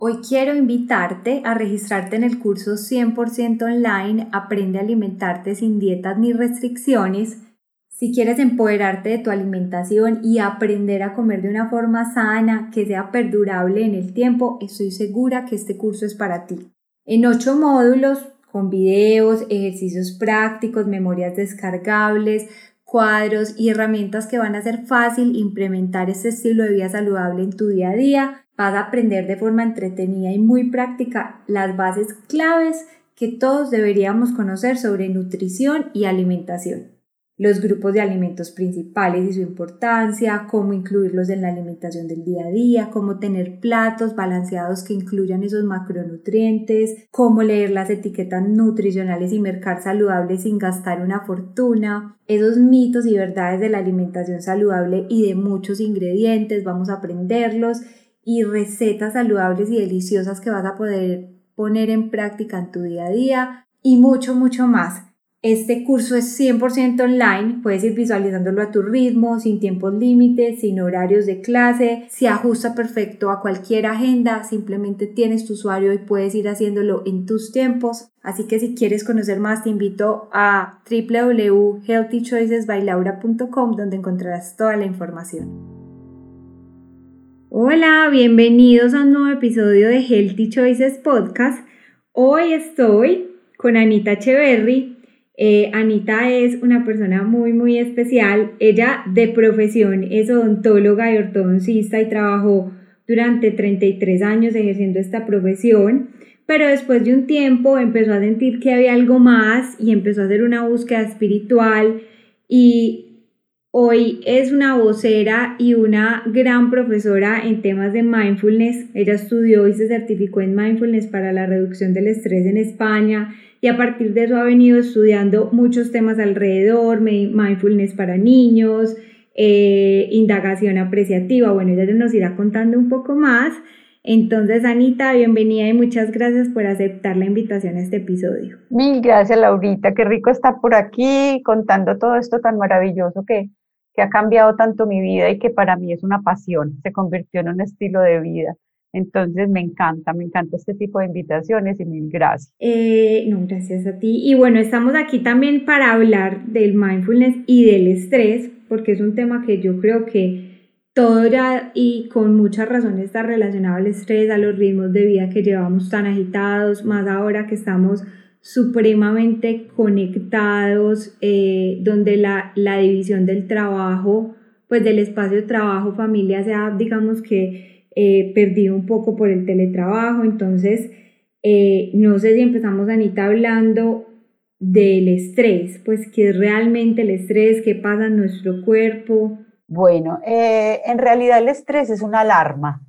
Hoy quiero invitarte a registrarte en el curso 100% online Aprende a alimentarte sin dietas ni restricciones. Si quieres empoderarte de tu alimentación y aprender a comer de una forma sana, que sea perdurable en el tiempo, estoy segura que este curso es para ti. En ocho módulos, con videos, ejercicios prácticos, memorias descargables, cuadros y herramientas que van a hacer fácil implementar este estilo de vida saludable en tu día a día vas a aprender de forma entretenida y muy práctica las bases claves que todos deberíamos conocer sobre nutrición y alimentación. Los grupos de alimentos principales y su importancia, cómo incluirlos en la alimentación del día a día, cómo tener platos balanceados que incluyan esos macronutrientes, cómo leer las etiquetas nutricionales y mercar saludables sin gastar una fortuna, esos mitos y verdades de la alimentación saludable y de muchos ingredientes, vamos a aprenderlos y recetas saludables y deliciosas que vas a poder poner en práctica en tu día a día y mucho, mucho más. Este curso es 100% online, puedes ir visualizándolo a tu ritmo, sin tiempos límites, sin horarios de clase, se ajusta perfecto a cualquier agenda, simplemente tienes tu usuario y puedes ir haciéndolo en tus tiempos. Así que si quieres conocer más, te invito a www.healthychoicesbylaura.com donde encontrarás toda la información. Hola, bienvenidos a un nuevo episodio de Healthy Choices Podcast. Hoy estoy con Anita Echeverry. Eh, Anita es una persona muy, muy especial. Ella de profesión es odontóloga y ortodoncista y trabajó durante 33 años ejerciendo esta profesión, pero después de un tiempo empezó a sentir que había algo más y empezó a hacer una búsqueda espiritual y Hoy es una vocera y una gran profesora en temas de mindfulness. Ella estudió y se certificó en mindfulness para la reducción del estrés en España y a partir de eso ha venido estudiando muchos temas alrededor, mindfulness para niños, eh, indagación apreciativa. Bueno, ella nos irá contando un poco más. Entonces, Anita, bienvenida y muchas gracias por aceptar la invitación a este episodio. Mil gracias, Laurita. Qué rico estar por aquí contando todo esto tan maravilloso que, que ha cambiado tanto mi vida y que para mí es una pasión, se convirtió en un estilo de vida. Entonces me encanta, me encanta este tipo de invitaciones y mil gracias. Eh, no, gracias a ti. Y bueno, estamos aquí también para hablar del mindfulness y del estrés, porque es un tema que yo creo que todo ya y con muchas razones está relacionado al estrés, a los ritmos de vida que llevamos tan agitados, más ahora que estamos supremamente conectados, eh, donde la, división del trabajo, pues del espacio trabajo, familia, se ha, digamos que, eh, perdido un poco por el teletrabajo. Entonces, eh, no sé si empezamos, Anita, hablando del estrés, pues qué es realmente el estrés, qué pasa en nuestro cuerpo. Bueno, en realidad el estrés es una alarma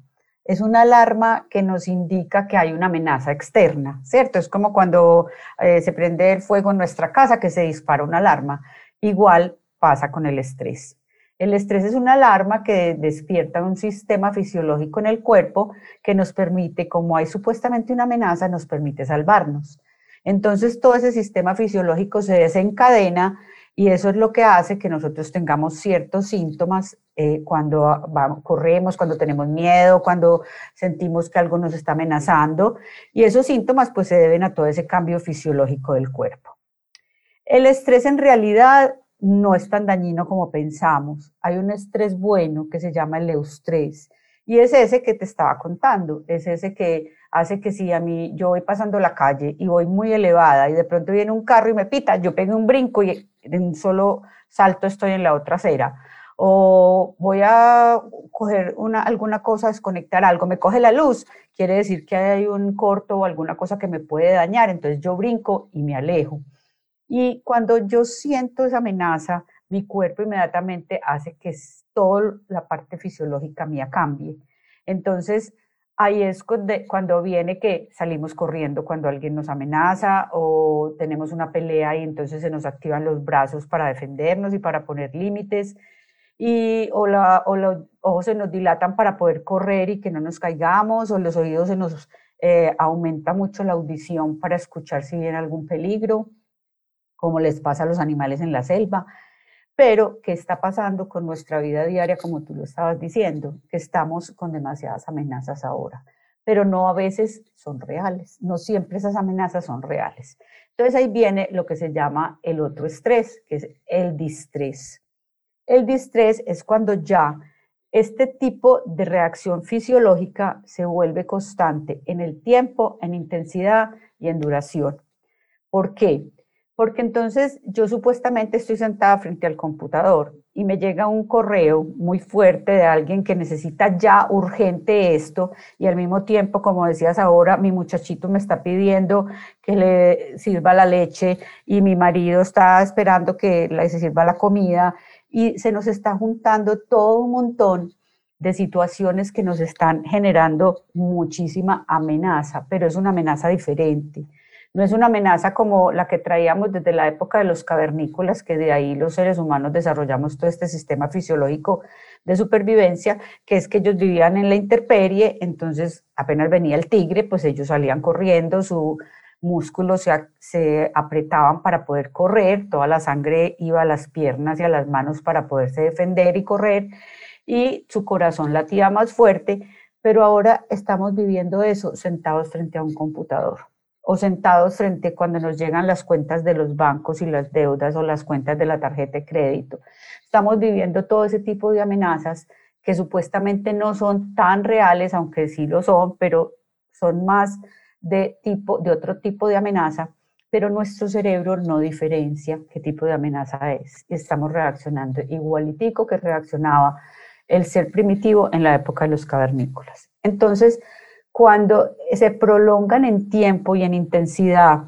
es una alarma que nos indica que hay una amenaza externa, ¿cierto? Es como cuando eh, se prende el fuego en nuestra casa que se dispara una alarma. Igual pasa con el estrés. El estrés es una alarma que despierta un sistema fisiológico en el cuerpo que nos permite, como hay supuestamente una amenaza, nos permite salvarnos. Entonces todo ese sistema fisiológico se desencadena y eso es lo que hace que nosotros tengamos ciertos síntomas eh, cuando vamos, corremos, cuando tenemos miedo, cuando sentimos que algo nos está amenazando. Y esos síntomas pues se deben a todo ese cambio fisiológico del cuerpo. El estrés en realidad no es tan dañino como pensamos. Hay un estrés bueno que se llama el eustrés. Y es ese que te estaba contando, es ese que hace que si a mí yo voy pasando la calle y voy muy elevada y de pronto viene un carro y me pita, yo pego un brinco y en un solo salto estoy en la otra acera. O voy a coger una, alguna cosa, desconectar algo, me coge la luz, quiere decir que hay un corto o alguna cosa que me puede dañar, entonces yo brinco y me alejo. Y cuando yo siento esa amenaza, mi cuerpo inmediatamente hace que toda la parte fisiológica mía cambie. Entonces, ahí es cuando viene que salimos corriendo cuando alguien nos amenaza o tenemos una pelea y entonces se nos activan los brazos para defendernos y para poner límites y o, la, o los ojos se nos dilatan para poder correr y que no nos caigamos o los oídos se nos eh, aumenta mucho la audición para escuchar si viene algún peligro, como les pasa a los animales en la selva. Pero, ¿qué está pasando con nuestra vida diaria, como tú lo estabas diciendo? Que estamos con demasiadas amenazas ahora, pero no a veces son reales, no siempre esas amenazas son reales. Entonces ahí viene lo que se llama el otro estrés, que es el distrés. El distrés es cuando ya este tipo de reacción fisiológica se vuelve constante en el tiempo, en intensidad y en duración. ¿Por qué? Porque entonces yo supuestamente estoy sentada frente al computador y me llega un correo muy fuerte de alguien que necesita ya urgente esto y al mismo tiempo, como decías ahora, mi muchachito me está pidiendo que le sirva la leche y mi marido está esperando que le sirva la comida y se nos está juntando todo un montón de situaciones que nos están generando muchísima amenaza, pero es una amenaza diferente no es una amenaza como la que traíamos desde la época de los cavernícolas, que de ahí los seres humanos desarrollamos todo este sistema fisiológico de supervivencia, que es que ellos vivían en la intemperie, entonces apenas venía el tigre, pues ellos salían corriendo, su músculo se, se apretaban para poder correr, toda la sangre iba a las piernas y a las manos para poderse defender y correr, y su corazón latía más fuerte, pero ahora estamos viviendo eso sentados frente a un computador o sentados frente cuando nos llegan las cuentas de los bancos y las deudas o las cuentas de la tarjeta de crédito. Estamos viviendo todo ese tipo de amenazas que supuestamente no son tan reales, aunque sí lo son, pero son más de tipo de otro tipo de amenaza, pero nuestro cerebro no diferencia qué tipo de amenaza es. Y estamos reaccionando igualitico que reaccionaba el ser primitivo en la época de los cavernícolas. Entonces, cuando se prolongan en tiempo y en intensidad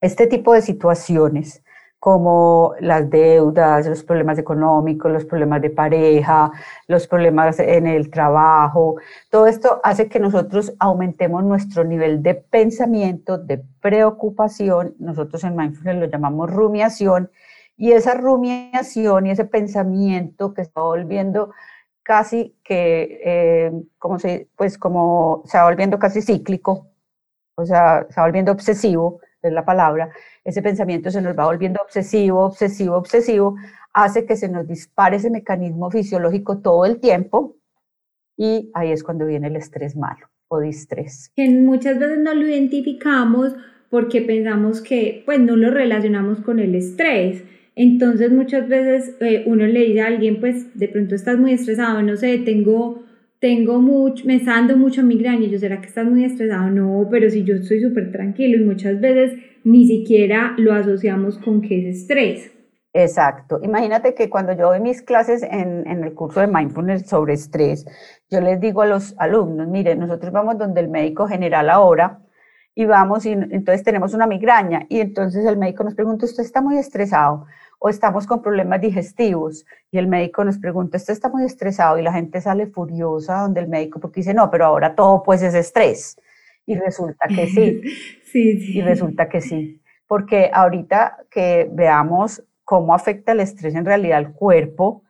este tipo de situaciones, como las deudas, los problemas económicos, los problemas de pareja, los problemas en el trabajo, todo esto hace que nosotros aumentemos nuestro nivel de pensamiento, de preocupación, nosotros en Mindfulness lo llamamos rumiación, y esa rumiación y ese pensamiento que está volviendo casi que, eh, como se, pues como se va volviendo casi cíclico, o sea, se va volviendo obsesivo, es la palabra, ese pensamiento se nos va volviendo obsesivo, obsesivo, obsesivo, hace que se nos dispare ese mecanismo fisiológico todo el tiempo y ahí es cuando viene el estrés malo o distrés. Muchas veces no lo identificamos porque pensamos que pues no lo relacionamos con el estrés entonces muchas veces eh, uno le dice a alguien, pues de pronto estás muy estresado, no sé, tengo, tengo mucho, me está dando mucho migraña, y yo, ¿será que estás muy estresado? No, pero si yo estoy súper tranquilo y muchas veces ni siquiera lo asociamos con que es estrés. Exacto. Imagínate que cuando yo doy mis clases en, en, el curso de mindfulness sobre estrés, yo les digo a los alumnos, miren, nosotros vamos donde el médico general ahora y vamos y entonces tenemos una migraña y entonces el médico nos pregunta, ¿usted está muy estresado? O estamos con problemas digestivos y el médico nos pregunta, ¿usted está muy estresado? Y la gente sale furiosa donde el médico porque dice, no, pero ahora todo pues es estrés. Y resulta que sí. sí, sí. Y resulta que sí. Porque ahorita que veamos cómo afecta el estrés en realidad al cuerpo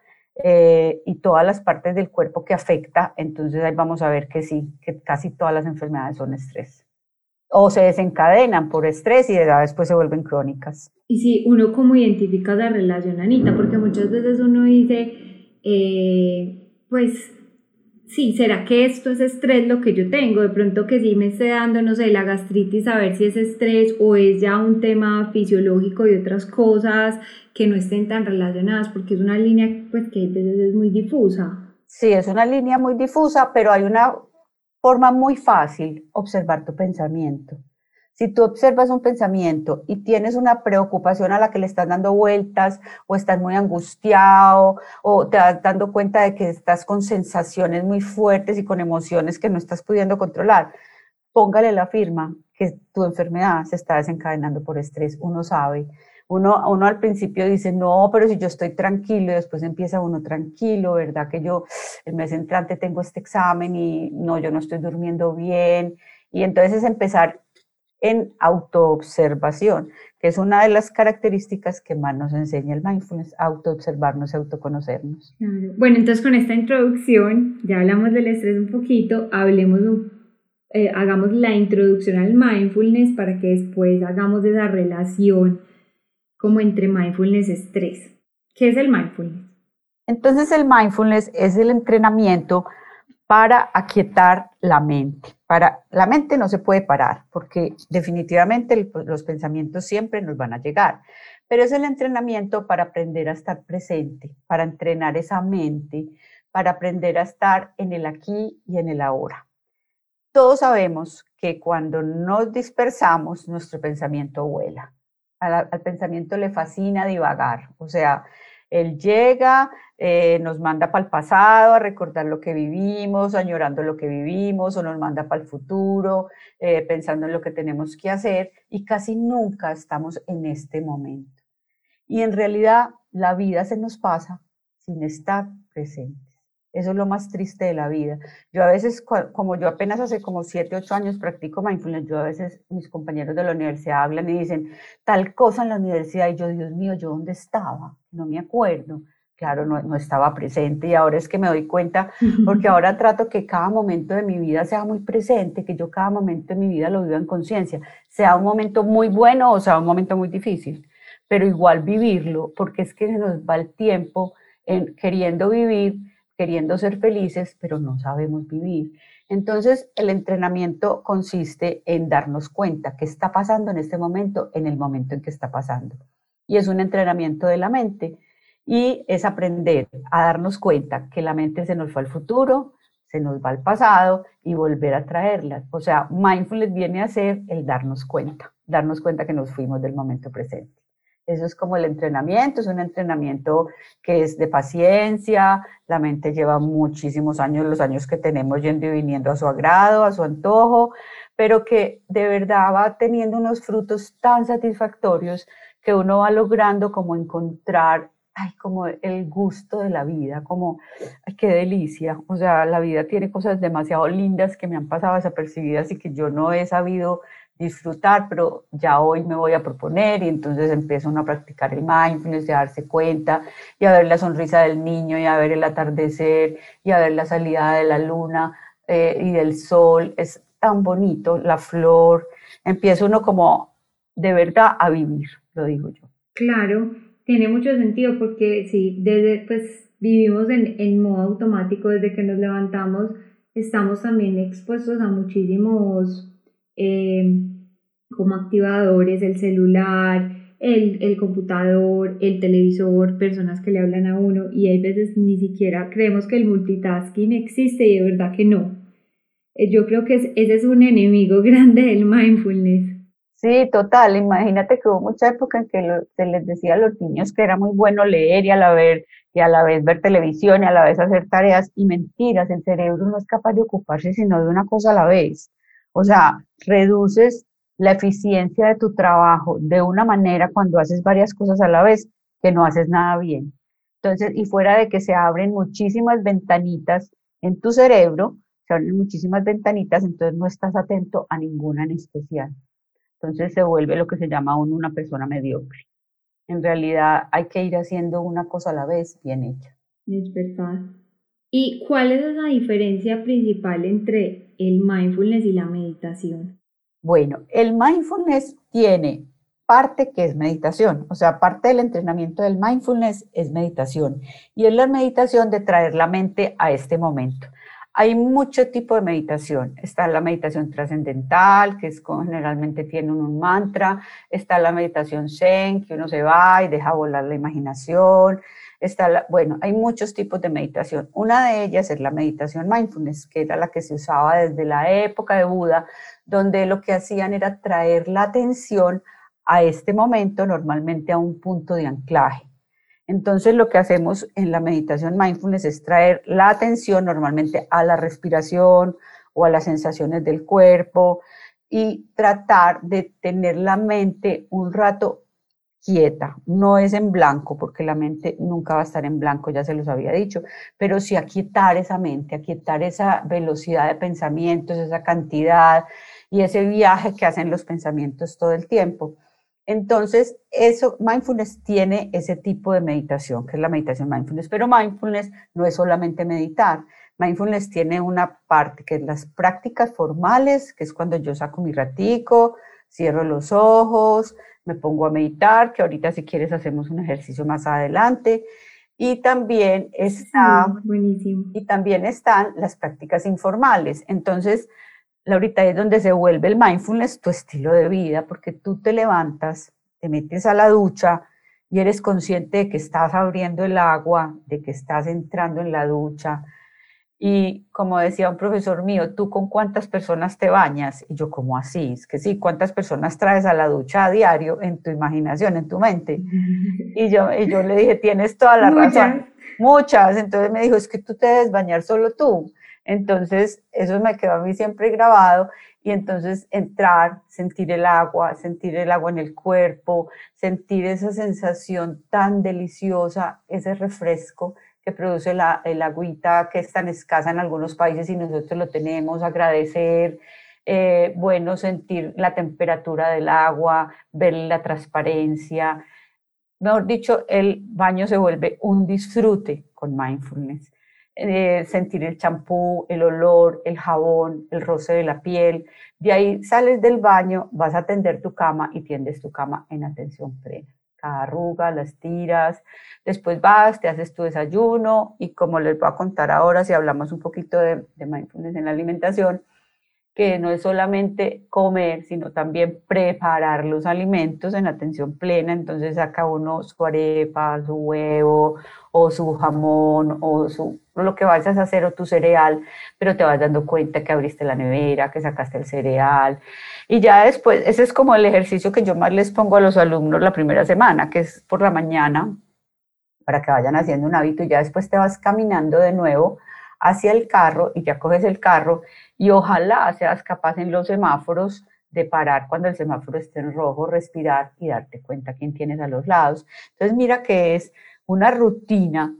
eh, y todas las partes del cuerpo que afecta, entonces ahí vamos a ver que sí, que casi todas las enfermedades son estrés o se desencadenan por estrés y después se vuelven crónicas. Y sí, uno como identifica la relación, Anita, porque muchas veces uno dice, eh, pues sí, ¿será que esto es estrés lo que yo tengo? De pronto que sí me esté dando, no sé, la gastritis, a ver si es estrés o es ya un tema fisiológico y otras cosas que no estén tan relacionadas, porque es una línea pues que a veces es muy difusa. Sí, es una línea muy difusa, pero hay una Forma muy fácil observar tu pensamiento. Si tú observas un pensamiento y tienes una preocupación a la que le estás dando vueltas o estás muy angustiado o te das dando cuenta de que estás con sensaciones muy fuertes y con emociones que no estás pudiendo controlar, póngale la firma que tu enfermedad se está desencadenando por estrés. Uno sabe. Uno, uno al principio dice, no, pero si yo estoy tranquilo y después empieza uno tranquilo, ¿verdad? Que yo el mes entrante tengo este examen y no, yo no estoy durmiendo bien. Y entonces es empezar en autoobservación, que es una de las características que más nos enseña el mindfulness, autoobservarnos y autoconocernos. Bueno, entonces con esta introducción, ya hablamos del estrés un poquito, hablemos, eh, hagamos la introducción al mindfulness para que después hagamos esa relación como entre mindfulness y estrés. ¿Qué es el mindfulness? Entonces el mindfulness es el entrenamiento para aquietar la mente. Para, la mente no se puede parar porque definitivamente los pensamientos siempre nos van a llegar, pero es el entrenamiento para aprender a estar presente, para entrenar esa mente, para aprender a estar en el aquí y en el ahora. Todos sabemos que cuando nos dispersamos, nuestro pensamiento vuela. Al pensamiento le fascina divagar, o sea, él llega, eh, nos manda para el pasado a recordar lo que vivimos, añorando lo que vivimos, o nos manda para el futuro, eh, pensando en lo que tenemos que hacer, y casi nunca estamos en este momento. Y en realidad la vida se nos pasa sin estar presentes. Eso es lo más triste de la vida. Yo a veces, como yo apenas hace como 7, 8 años practico mindfulness, yo a veces mis compañeros de la universidad hablan y dicen tal cosa en la universidad y yo, Dios mío, ¿yo dónde estaba? No me acuerdo. Claro, no, no estaba presente y ahora es que me doy cuenta porque ahora trato que cada momento de mi vida sea muy presente, que yo cada momento de mi vida lo viva en conciencia, sea un momento muy bueno o sea un momento muy difícil, pero igual vivirlo porque es que se nos va el tiempo en queriendo vivir queriendo ser felices, pero no sabemos vivir. Entonces, el entrenamiento consiste en darnos cuenta qué está pasando en este momento, en el momento en que está pasando. Y es un entrenamiento de la mente y es aprender a darnos cuenta que la mente se nos fue al futuro, se nos va al pasado y volver a traerla. O sea, mindfulness viene a ser el darnos cuenta, darnos cuenta que nos fuimos del momento presente. Eso es como el entrenamiento, es un entrenamiento que es de paciencia, la mente lleva muchísimos años, los años que tenemos yendo y viniendo a su agrado, a su antojo, pero que de verdad va teniendo unos frutos tan satisfactorios que uno va logrando como encontrar, ay, como el gusto de la vida, como, ay, qué delicia. O sea, la vida tiene cosas demasiado lindas que me han pasado desapercibidas y que yo no he sabido disfrutar, pero ya hoy me voy a proponer y entonces empiezo uno a practicar el mindfulness, a darse cuenta y a ver la sonrisa del niño y a ver el atardecer y a ver la salida de la luna eh, y del sol. Es tan bonito, la flor. Empieza uno como de verdad a vivir, lo digo yo. Claro, tiene mucho sentido porque sí, desde pues vivimos en, en modo automático desde que nos levantamos, estamos también expuestos a muchísimos eh, como activadores, el celular, el, el, computador, el televisor, personas que le hablan a uno y hay veces ni siquiera creemos que el multitasking existe y de verdad que no. Eh, yo creo que ese es un enemigo grande del mindfulness. Sí, total. Imagínate que hubo mucha época en que se les decía a los niños que era muy bueno leer y a la vez y a la vez ver televisión y a la vez hacer tareas y mentiras. El cerebro no es capaz de ocuparse sino de una cosa a la vez. O sea, reduces la eficiencia de tu trabajo de una manera cuando haces varias cosas a la vez que no haces nada bien. Entonces, y fuera de que se abren muchísimas ventanitas en tu cerebro, se abren muchísimas ventanitas, entonces no estás atento a ninguna en especial. Entonces se vuelve lo que se llama uno una persona mediocre. En realidad hay que ir haciendo una cosa a la vez bien hecha. Es verdad. ¿Y cuál es la diferencia principal entre el mindfulness y la meditación? Bueno, el mindfulness tiene parte que es meditación, o sea, parte del entrenamiento del mindfulness es meditación y es la meditación de traer la mente a este momento. Hay mucho tipo de meditación. Está la meditación trascendental, que es generalmente tiene un mantra. Está la meditación zen, que uno se va y deja volar la imaginación. Está la, bueno, hay muchos tipos de meditación. Una de ellas es la meditación mindfulness, que era la que se usaba desde la época de Buda, donde lo que hacían era traer la atención a este momento, normalmente a un punto de anclaje. Entonces lo que hacemos en la meditación mindfulness es traer la atención normalmente a la respiración o a las sensaciones del cuerpo y tratar de tener la mente un rato quieta, no es en blanco, porque la mente nunca va a estar en blanco, ya se los había dicho, pero sí aquietar esa mente, aquietar esa velocidad de pensamientos, esa cantidad y ese viaje que hacen los pensamientos todo el tiempo. Entonces, eso, mindfulness tiene ese tipo de meditación, que es la meditación mindfulness, pero mindfulness no es solamente meditar. Mindfulness tiene una parte que es las prácticas formales, que es cuando yo saco mi ratico, cierro los ojos, me pongo a meditar, que ahorita si quieres hacemos un ejercicio más adelante. Y también está, y también están las prácticas informales. Entonces, Laurita, es donde se vuelve el mindfulness tu estilo de vida, porque tú te levantas, te metes a la ducha y eres consciente de que estás abriendo el agua, de que estás entrando en la ducha. Y como decía un profesor mío, ¿tú con cuántas personas te bañas? Y yo, ¿cómo así? Es que sí, ¿cuántas personas traes a la ducha a diario en tu imaginación, en tu mente? Y yo, y yo le dije, tienes toda la razón. Muchas. Entonces me dijo, es que tú te debes bañar solo tú. Entonces, eso me quedó a mí siempre grabado y entonces entrar, sentir el agua, sentir el agua en el cuerpo, sentir esa sensación tan deliciosa, ese refresco que produce la, el agüita que es tan escasa en algunos países y nosotros lo tenemos, agradecer, eh, bueno, sentir la temperatura del agua, ver la transparencia. Mejor dicho, el baño se vuelve un disfrute con mindfulness. Eh, sentir el champú, el olor, el jabón, el roce de la piel. De ahí sales del baño, vas a tender tu cama y tiendes tu cama en atención plena. Cada arruga, las tiras, después vas, te haces tu desayuno y como les voy a contar ahora, si hablamos un poquito de, de mindfulness en la alimentación, que no es solamente comer, sino también preparar los alimentos en atención plena. Entonces saca uno su arepa, su huevo o su jamón o su, lo que vayas a hacer o tu cereal, pero te vas dando cuenta que abriste la nevera, que sacaste el cereal. Y ya después, ese es como el ejercicio que yo más les pongo a los alumnos la primera semana, que es por la mañana, para que vayan haciendo un hábito y ya después te vas caminando de nuevo hacia el carro y ya coges el carro y ojalá seas capaz en los semáforos de parar cuando el semáforo esté en rojo, respirar y darte cuenta quién tienes a los lados. Entonces mira que es una rutina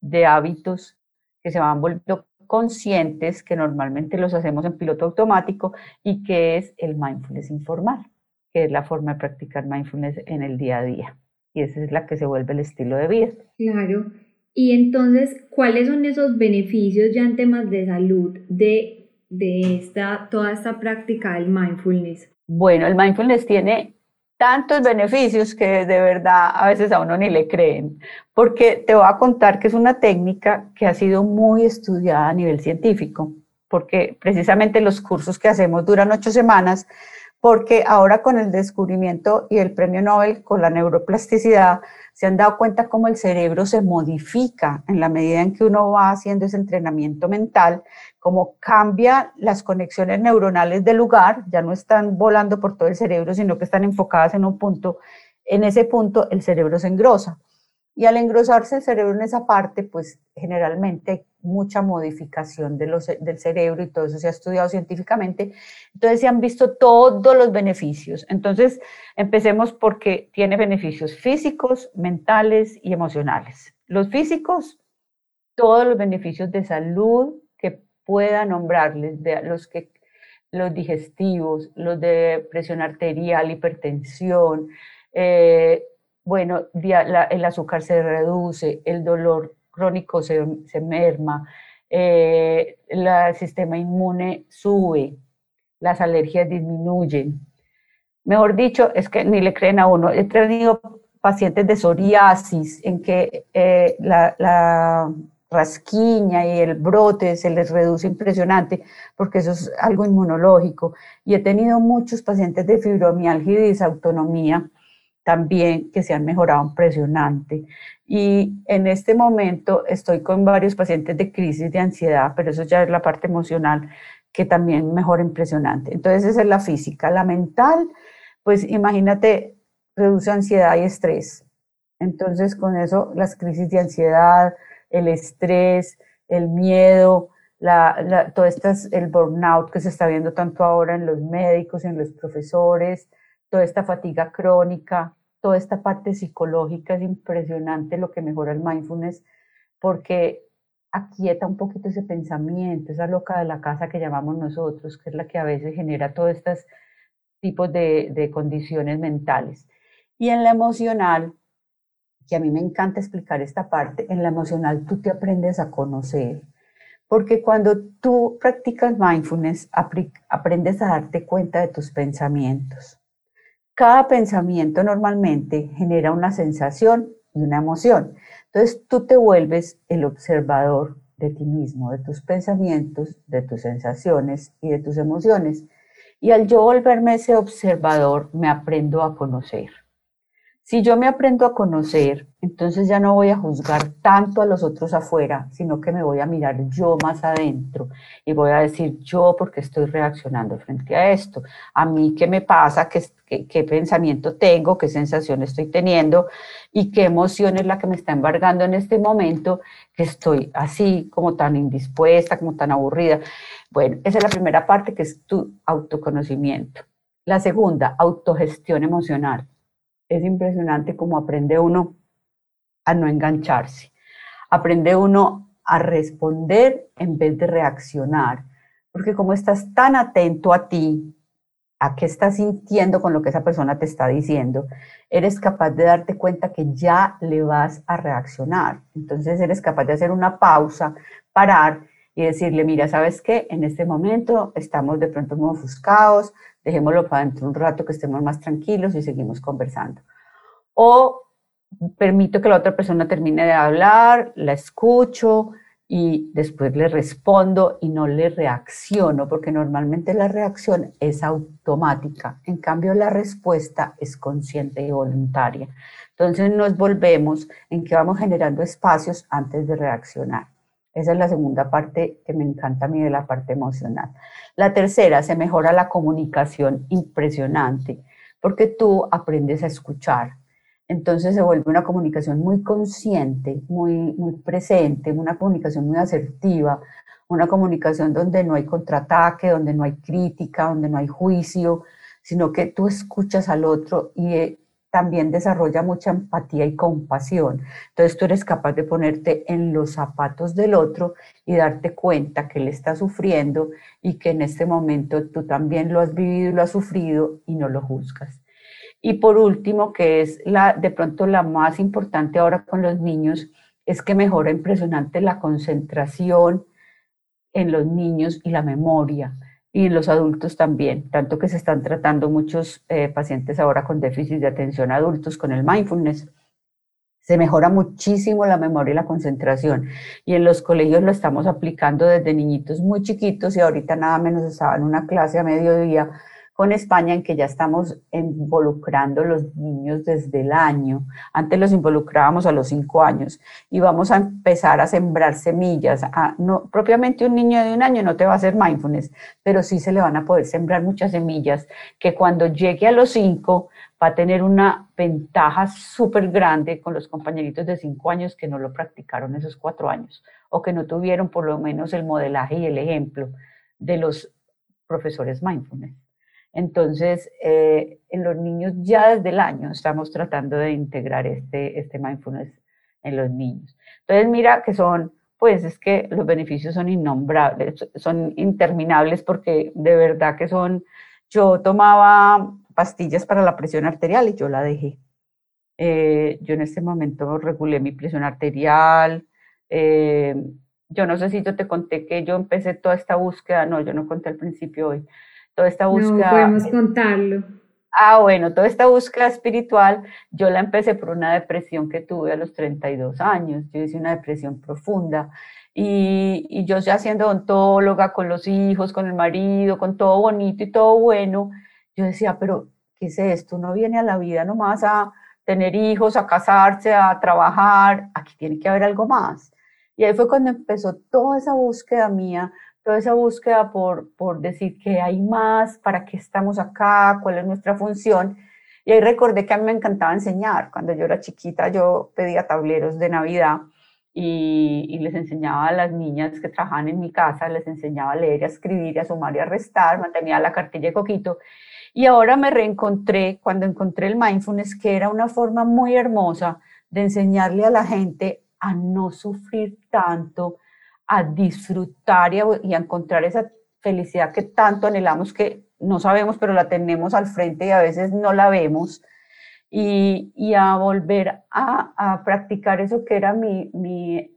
de hábitos que se van volviendo conscientes, que normalmente los hacemos en piloto automático y que es el mindfulness informal, que es la forma de practicar mindfulness en el día a día. Y esa es la que se vuelve el estilo de vida. Claro. Y entonces, ¿cuáles son esos beneficios ya en temas de salud de de esta, toda esta práctica del mindfulness? Bueno, el mindfulness tiene tantos beneficios que de verdad a veces a uno ni le creen, porque te voy a contar que es una técnica que ha sido muy estudiada a nivel científico, porque precisamente los cursos que hacemos duran ocho semanas, porque ahora con el descubrimiento y el premio Nobel con la neuroplasticidad, se han dado cuenta cómo el cerebro se modifica en la medida en que uno va haciendo ese entrenamiento mental, cómo cambia las conexiones neuronales del lugar, ya no están volando por todo el cerebro, sino que están enfocadas en un punto. En ese punto el cerebro se engrosa. Y al engrosarse el cerebro en esa parte, pues generalmente hay mucha modificación de los, del cerebro y todo eso se ha estudiado científicamente. Entonces se han visto todos los beneficios. Entonces empecemos porque tiene beneficios físicos, mentales y emocionales. Los físicos, todos los beneficios de salud que pueda nombrarles, de los que los digestivos, los de presión arterial, hipertensión, eh, bueno, el azúcar se reduce, el dolor crónico se, merma, eh, el sistema inmune sube, las alergias disminuyen. Mejor dicho, es que ni le creen a uno. He tenido pacientes de psoriasis en que eh, la, rasquiña y el brote se les reduce impresionante porque eso es algo inmunológico. Y he tenido muchos pacientes de fibromialgia y disautonomía también que se han mejorado impresionante. Y en este momento estoy con varios pacientes de crisis de ansiedad, pero eso ya es la parte emocional que también mejora impresionante. Entonces esa es la física. La mental, pues imagínate, reduce ansiedad y estrés. Entonces con eso las crisis de ansiedad, el estrés, el miedo, la, todo esto el burnout que se está viendo tanto ahora en los médicos, en los profesores, toda esta fatiga crónica, toda esta parte psicológica es impresionante lo que mejora el mindfulness porque aquieta un poquito ese pensamiento, esa loca de la casa que llamamos nosotros, que es la que a veces genera todos estos tipos de, condiciones mentales. Y en la emocional, que a mí me encanta explicar esta parte, en la emocional tú te aprendes a conocer, porque cuando tú practicas mindfulness, aprendes a darte cuenta de tus pensamientos. Cada pensamiento normalmente genera una sensación y una emoción. Entonces tú te vuelves el observador de ti mismo, de tus pensamientos, de tus sensaciones y de tus emociones. Y al yo volverme ese observador, me aprendo a conocer. Si yo me aprendo a conocer, entonces ya no voy a juzgar tanto a los otros afuera, sino que me voy a mirar yo más adentro y voy a decir yo porque estoy reaccionando frente a esto, a mí qué me pasa, qué, qué, pensamiento tengo, qué sensación estoy teniendo y qué emoción es la que me está embargando en este momento que estoy así como tan indispuesta, como tan aburrida. Bueno, esa es la primera parte que es tu autoconocimiento. La segunda, autogestión emocional es impresionante cómo aprende uno a no engancharse. Aprende uno a responder en vez de reaccionar. Porque como estás tan atento a ti, a qué estás sintiendo con lo que esa persona te está diciendo, eres capaz de darte cuenta que ya le vas a reaccionar. Entonces eres capaz de hacer una pausa, parar y decirle, mira, ¿sabes qué? En este momento estamos de pronto muy ofuscados, dejémoslo para dentro un rato que estemos más tranquilos y seguimos conversando. O permito que la otra persona termine de hablar, la escucho y después le respondo y no le reacciono, porque normalmente la reacción es automática, en cambio la respuesta es consciente y voluntaria. Entonces nos volvemos en que vamos generando espacios antes de reaccionar. Esa es la segunda parte que me encanta a mí de la parte emocional. La tercera, se mejora la comunicación impresionante, porque tú aprendes a escuchar. Entonces se vuelve una comunicación muy consciente, muy, muy presente, una comunicación muy asertiva, una comunicación donde no hay contraataque, donde no hay crítica, donde no hay juicio, sino que tú escuchas al otro y también desarrolla mucha empatía y compasión. Entonces tú eres capaz de ponerte en los zapatos del otro y darte cuenta que él está sufriendo y que en este momento tú también lo has vivido y lo has sufrido y no lo juzgas. Y por último, que es la, de pronto la más importante ahora con los niños, es que mejora impresionante la concentración en los niños y la memoria y los adultos también, tanto que se están tratando muchos eh, pacientes ahora con déficit de atención adultos con el mindfulness. Se mejora muchísimo la memoria y la concentración. Y en los colegios lo estamos aplicando desde niñitos muy chiquitos y ahorita nada menos estaba en una clase a mediodía con España en que ya estamos involucrando los niños desde el año. Antes los involucrábamos a los cinco años y vamos a empezar a sembrar semillas. no, propiamente un niño de un año no te va a hacer mindfulness, pero sí se le van a poder sembrar muchas semillas que cuando llegue a los cinco va a tener una ventaja súper grande con los compañeritos de cinco años que no lo practicaron esos cuatro años o que no tuvieron por lo menos el modelaje y el ejemplo de los profesores mindfulness. Entonces, eh, en los niños ya desde el año estamos tratando de integrar este, este mindfulness en los niños. Entonces, mira que son, pues es que los beneficios son innombrables, son interminables porque de verdad que son, yo tomaba pastillas para la presión arterial y yo la dejé. Eh, yo en este momento regulé mi presión arterial. Eh, yo no sé si yo te conté que yo empecé toda esta búsqueda, no, yo no conté al principio hoy toda esta búsqueda. No podemos contarlo. Ah, bueno, toda esta búsqueda espiritual, yo la empecé por una depresión que tuve a los 32 años. Yo hice una depresión profunda. Y, y yo ya siendo odontóloga, con los hijos, con el marido, con todo bonito y todo bueno, yo decía, pero ¿qué es esto? Uno viene a la vida nomás a tener hijos, a casarse, a trabajar, aquí tiene que haber algo más. Y ahí fue cuando empezó toda esa búsqueda mía, esa búsqueda por, por decir que hay más, para qué estamos acá, cuál es nuestra función. Y ahí recordé que a mí me encantaba enseñar. Cuando yo era chiquita, yo pedía tableros de Navidad y, y, les enseñaba a las niñas que trabajaban en mi casa, les enseñaba a leer, a escribir, a sumar y a restar, mantenía la cartilla de coquito. Y ahora me reencontré cuando encontré el mindfulness, que era una forma muy hermosa de enseñarle a la gente a no sufrir tanto, a disfrutar y a, encontrar esa felicidad que tanto anhelamos, que no sabemos, pero la tenemos al frente y a veces no la vemos. Y, y a volver a, a, practicar eso que era mi, mi,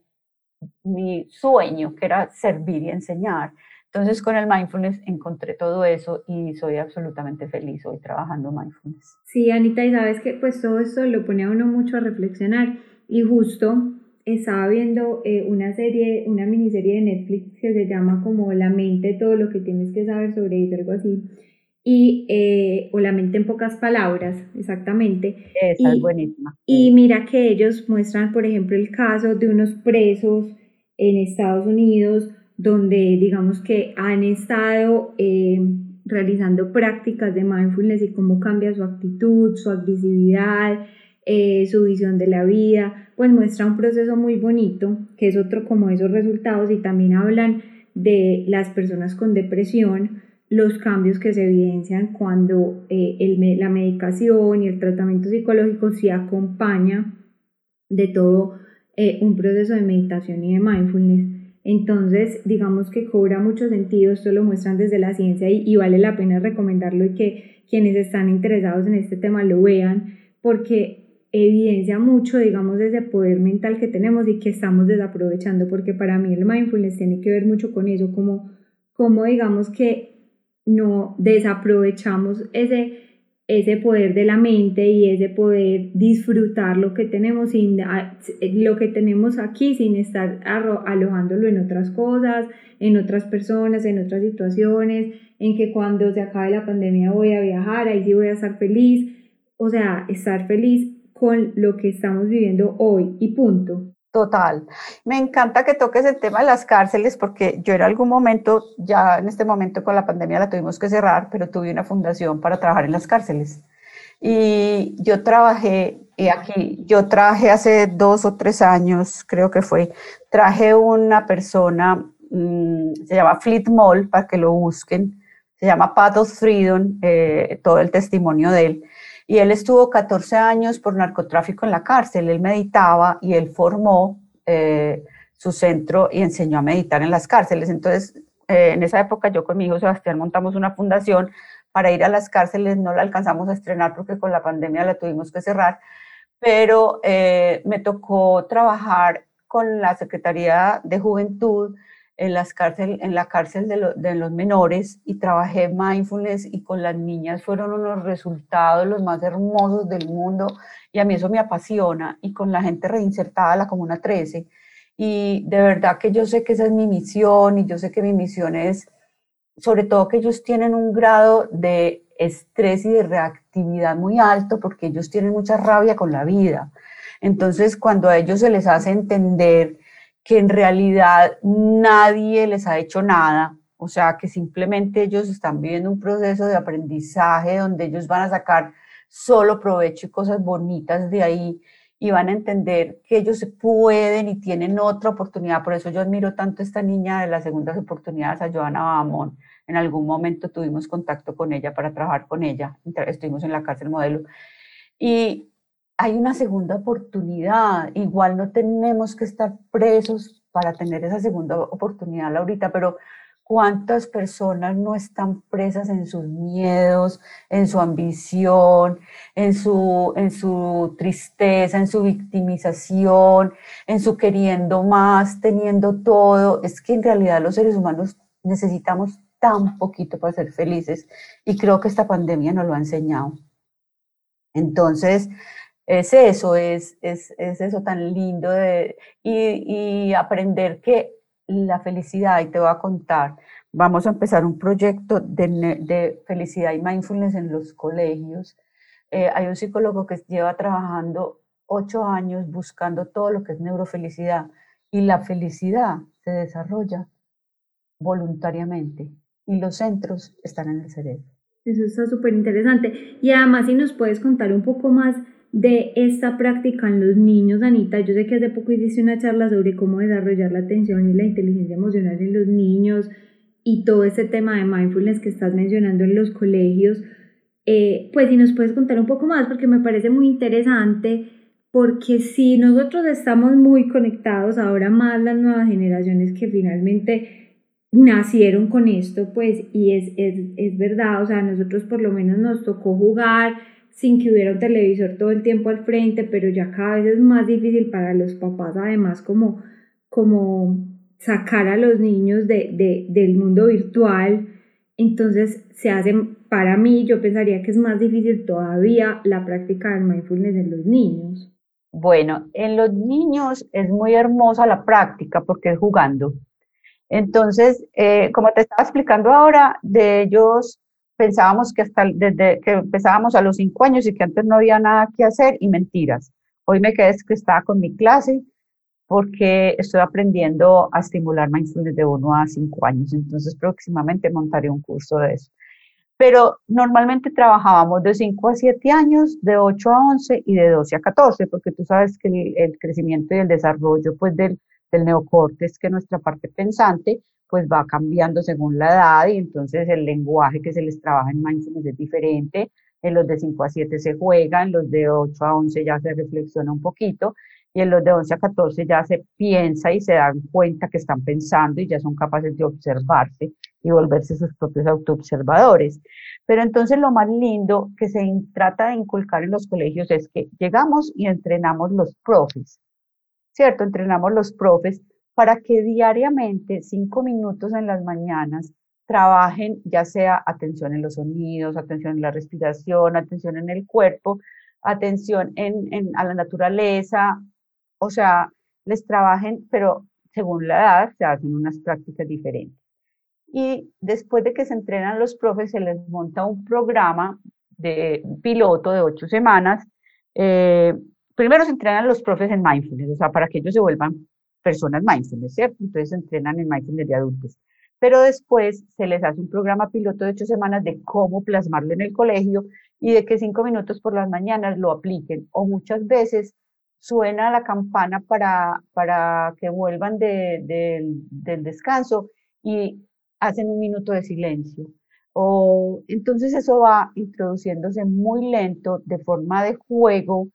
mi sueño, que era servir y enseñar. Entonces con el mindfulness encontré todo eso y soy absolutamente feliz hoy trabajando mindfulness. Sí, Anita, y sabes que pues todo esto lo pone a uno mucho a reflexionar y justo estaba viendo eh, una serie, una miniserie de Netflix que se llama como La mente, todo lo que tienes que saber sobre eso, algo así. Y, eh, o La mente en pocas palabras, exactamente. Esa es buenísima. Y mira que ellos muestran, por ejemplo, el caso de unos presos en Estados Unidos donde digamos que han estado eh, realizando prácticas de mindfulness y cómo cambia su actitud, su agresividad, eh, su visión de la vida, pues muestra un proceso muy bonito, que es otro como esos resultados y también hablan de las personas con depresión, los cambios que se evidencian cuando eh, la medicación y el tratamiento psicológico se acompaña de todo un proceso de meditación y de mindfulness. Entonces, digamos que cobra mucho sentido, esto lo muestran desde la ciencia y, vale la pena recomendarlo y que quienes están interesados en este tema lo vean, porque evidencia mucho, digamos, ese poder mental que tenemos y que estamos desaprovechando, porque para mí el mindfulness tiene que ver mucho con eso, como, como digamos que no desaprovechamos ese ese poder de la mente y ese poder disfrutar lo que tenemos sin lo que tenemos aquí sin estar alojándolo en otras cosas, en otras personas, en otras situaciones, en que cuando se acabe la pandemia voy a viajar, ahí sí voy a estar feliz, o sea, estar feliz con lo que estamos viviendo hoy y punto. Total. Me encanta que toques el tema de las cárceles porque yo en algún momento, ya en este momento con la pandemia la tuvimos que cerrar, pero tuve una fundación para trabajar en las cárceles. Y yo trabajé, y aquí, yo trabajé hace dos o tres años, creo que fue, traje una persona, mm, se llama Fleet Mall, para que lo busquen, se llama Path of Freedom, eh, todo el testimonio de él y él estuvo 14 años por narcotráfico en la cárcel. Él meditaba y él formó eh, su centro y enseñó a meditar en las cárceles. Entonces, eh, en esa época yo con mi hijo Sebastián montamos una fundación para ir a las cárceles. No la alcanzamos a estrenar porque con la pandemia la tuvimos que cerrar, pero eh, me tocó trabajar con la Secretaría de Juventud en, las cárcel, en la cárcel de, de, los menores y trabajé mindfulness y con las niñas fueron unos resultados los más hermosos del mundo y a mí eso me apasiona y con la gente reinsertada a la Comuna 13 y de verdad que yo sé que esa es mi misión y yo sé que mi misión es sobre todo que ellos tienen un grado de estrés y de reactividad muy alto porque ellos tienen mucha rabia con la vida. Entonces, cuando a ellos se les hace entender que en realidad nadie les ha hecho nada, o sea, que simplemente ellos están viviendo un proceso de aprendizaje donde ellos van a sacar solo provecho y cosas bonitas de ahí y van a entender que ellos pueden y tienen otra oportunidad. Por eso yo admiro tanto a esta niña de las segundas oportunidades, a Joana Bamón. En algún momento tuvimos contacto con ella para trabajar con ella. Estuvimos en la cárcel modelo. Y hay una segunda oportunidad. Igual no tenemos que estar presos para tener esa segunda oportunidad, Laurita, pero ¿cuántas personas no están presas en sus miedos, en su ambición, en su, en su tristeza, en su victimización, en su queriendo más, teniendo todo? Es que en realidad los seres humanos necesitamos tan poquito para ser felices y creo que esta pandemia nos lo ha enseñado. Entonces, es eso, es, es, eso tan lindo de, y, aprender que la felicidad, y te voy a contar, vamos a empezar un proyecto de, felicidad y mindfulness en los colegios. Eh, hay un psicólogo que lleva trabajando ocho años buscando todo lo que es neurofelicidad y la felicidad se desarrolla voluntariamente y los centros están en el cerebro. Eso está súper interesante. Y además, si nos puedes contar un poco más de esta práctica en los niños, Anita. Yo sé que hace poco hiciste una charla sobre cómo desarrollar la atención y la inteligencia emocional en los niños y todo ese tema de mindfulness que estás mencionando en los colegios. Eh, pues si nos puedes contar un poco más, porque me parece muy interesante, porque si nosotros estamos muy conectados, ahora más las nuevas generaciones que finalmente nacieron con esto, pues, y es, es, es verdad, o sea, nosotros por lo menos nos tocó jugar sin que hubiera un televisor todo el tiempo al frente, pero ya cada vez es más difícil para los papás además como, como sacar a los niños de, del mundo virtual. Entonces se hace, para mí, yo pensaría que es más difícil todavía la práctica del mindfulness en los niños. Bueno, en los niños es muy hermosa la práctica porque es jugando. Entonces, eh, como te estaba explicando ahora, de ellos pensábamos que hasta desde que empezábamos a los cinco años y que antes no había nada que hacer y mentiras. Hoy me quedé que estaba con mi clase porque estoy aprendiendo a estimular mindfulness de uno a cinco años. Entonces próximamente montaré un curso de eso. Pero normalmente trabajábamos de 5 a 7 años, de 8 a 11 y de 12 a 14, porque tú sabes que el, crecimiento y el desarrollo pues, del, del neocortes, que es nuestra parte pensante, pues va cambiando según la edad y entonces el lenguaje que se les trabaja en mindfulness es diferente. En los de 5 a 7 se juega, en los de 8 a 11 ya se reflexiona un poquito y en los de 11 a 14 ya se piensa y se dan cuenta que están pensando y ya son capaces de observarse y volverse sus propios autoobservadores. Pero entonces lo más lindo que se trata de inculcar en los colegios es que llegamos y entrenamos los profes, ¿cierto? Entrenamos los profes para que diariamente, cinco minutos en las mañanas, trabajen ya sea atención en los sonidos, atención en la respiración, atención en el cuerpo, atención en, a la naturaleza, o sea, les trabajen, pero según la edad se hacen unas prácticas diferentes. Y después de que se entrenan los profes, se les monta un programa de piloto de ocho semanas. Eh, primero se entrenan los profes en mindfulness, o sea, para que ellos se vuelvan personas mindfulness, ¿cierto? Entonces entrenan en mindfulness de adultos. Pero después se les hace un programa piloto de ocho semanas de cómo plasmarlo en el colegio y de que cinco minutos por las mañanas lo apliquen. O muchas veces suena la campana para, para que vuelvan de, del descanso y hacen un minuto de silencio. O, entonces eso va introduciéndose muy lento, de forma de juego,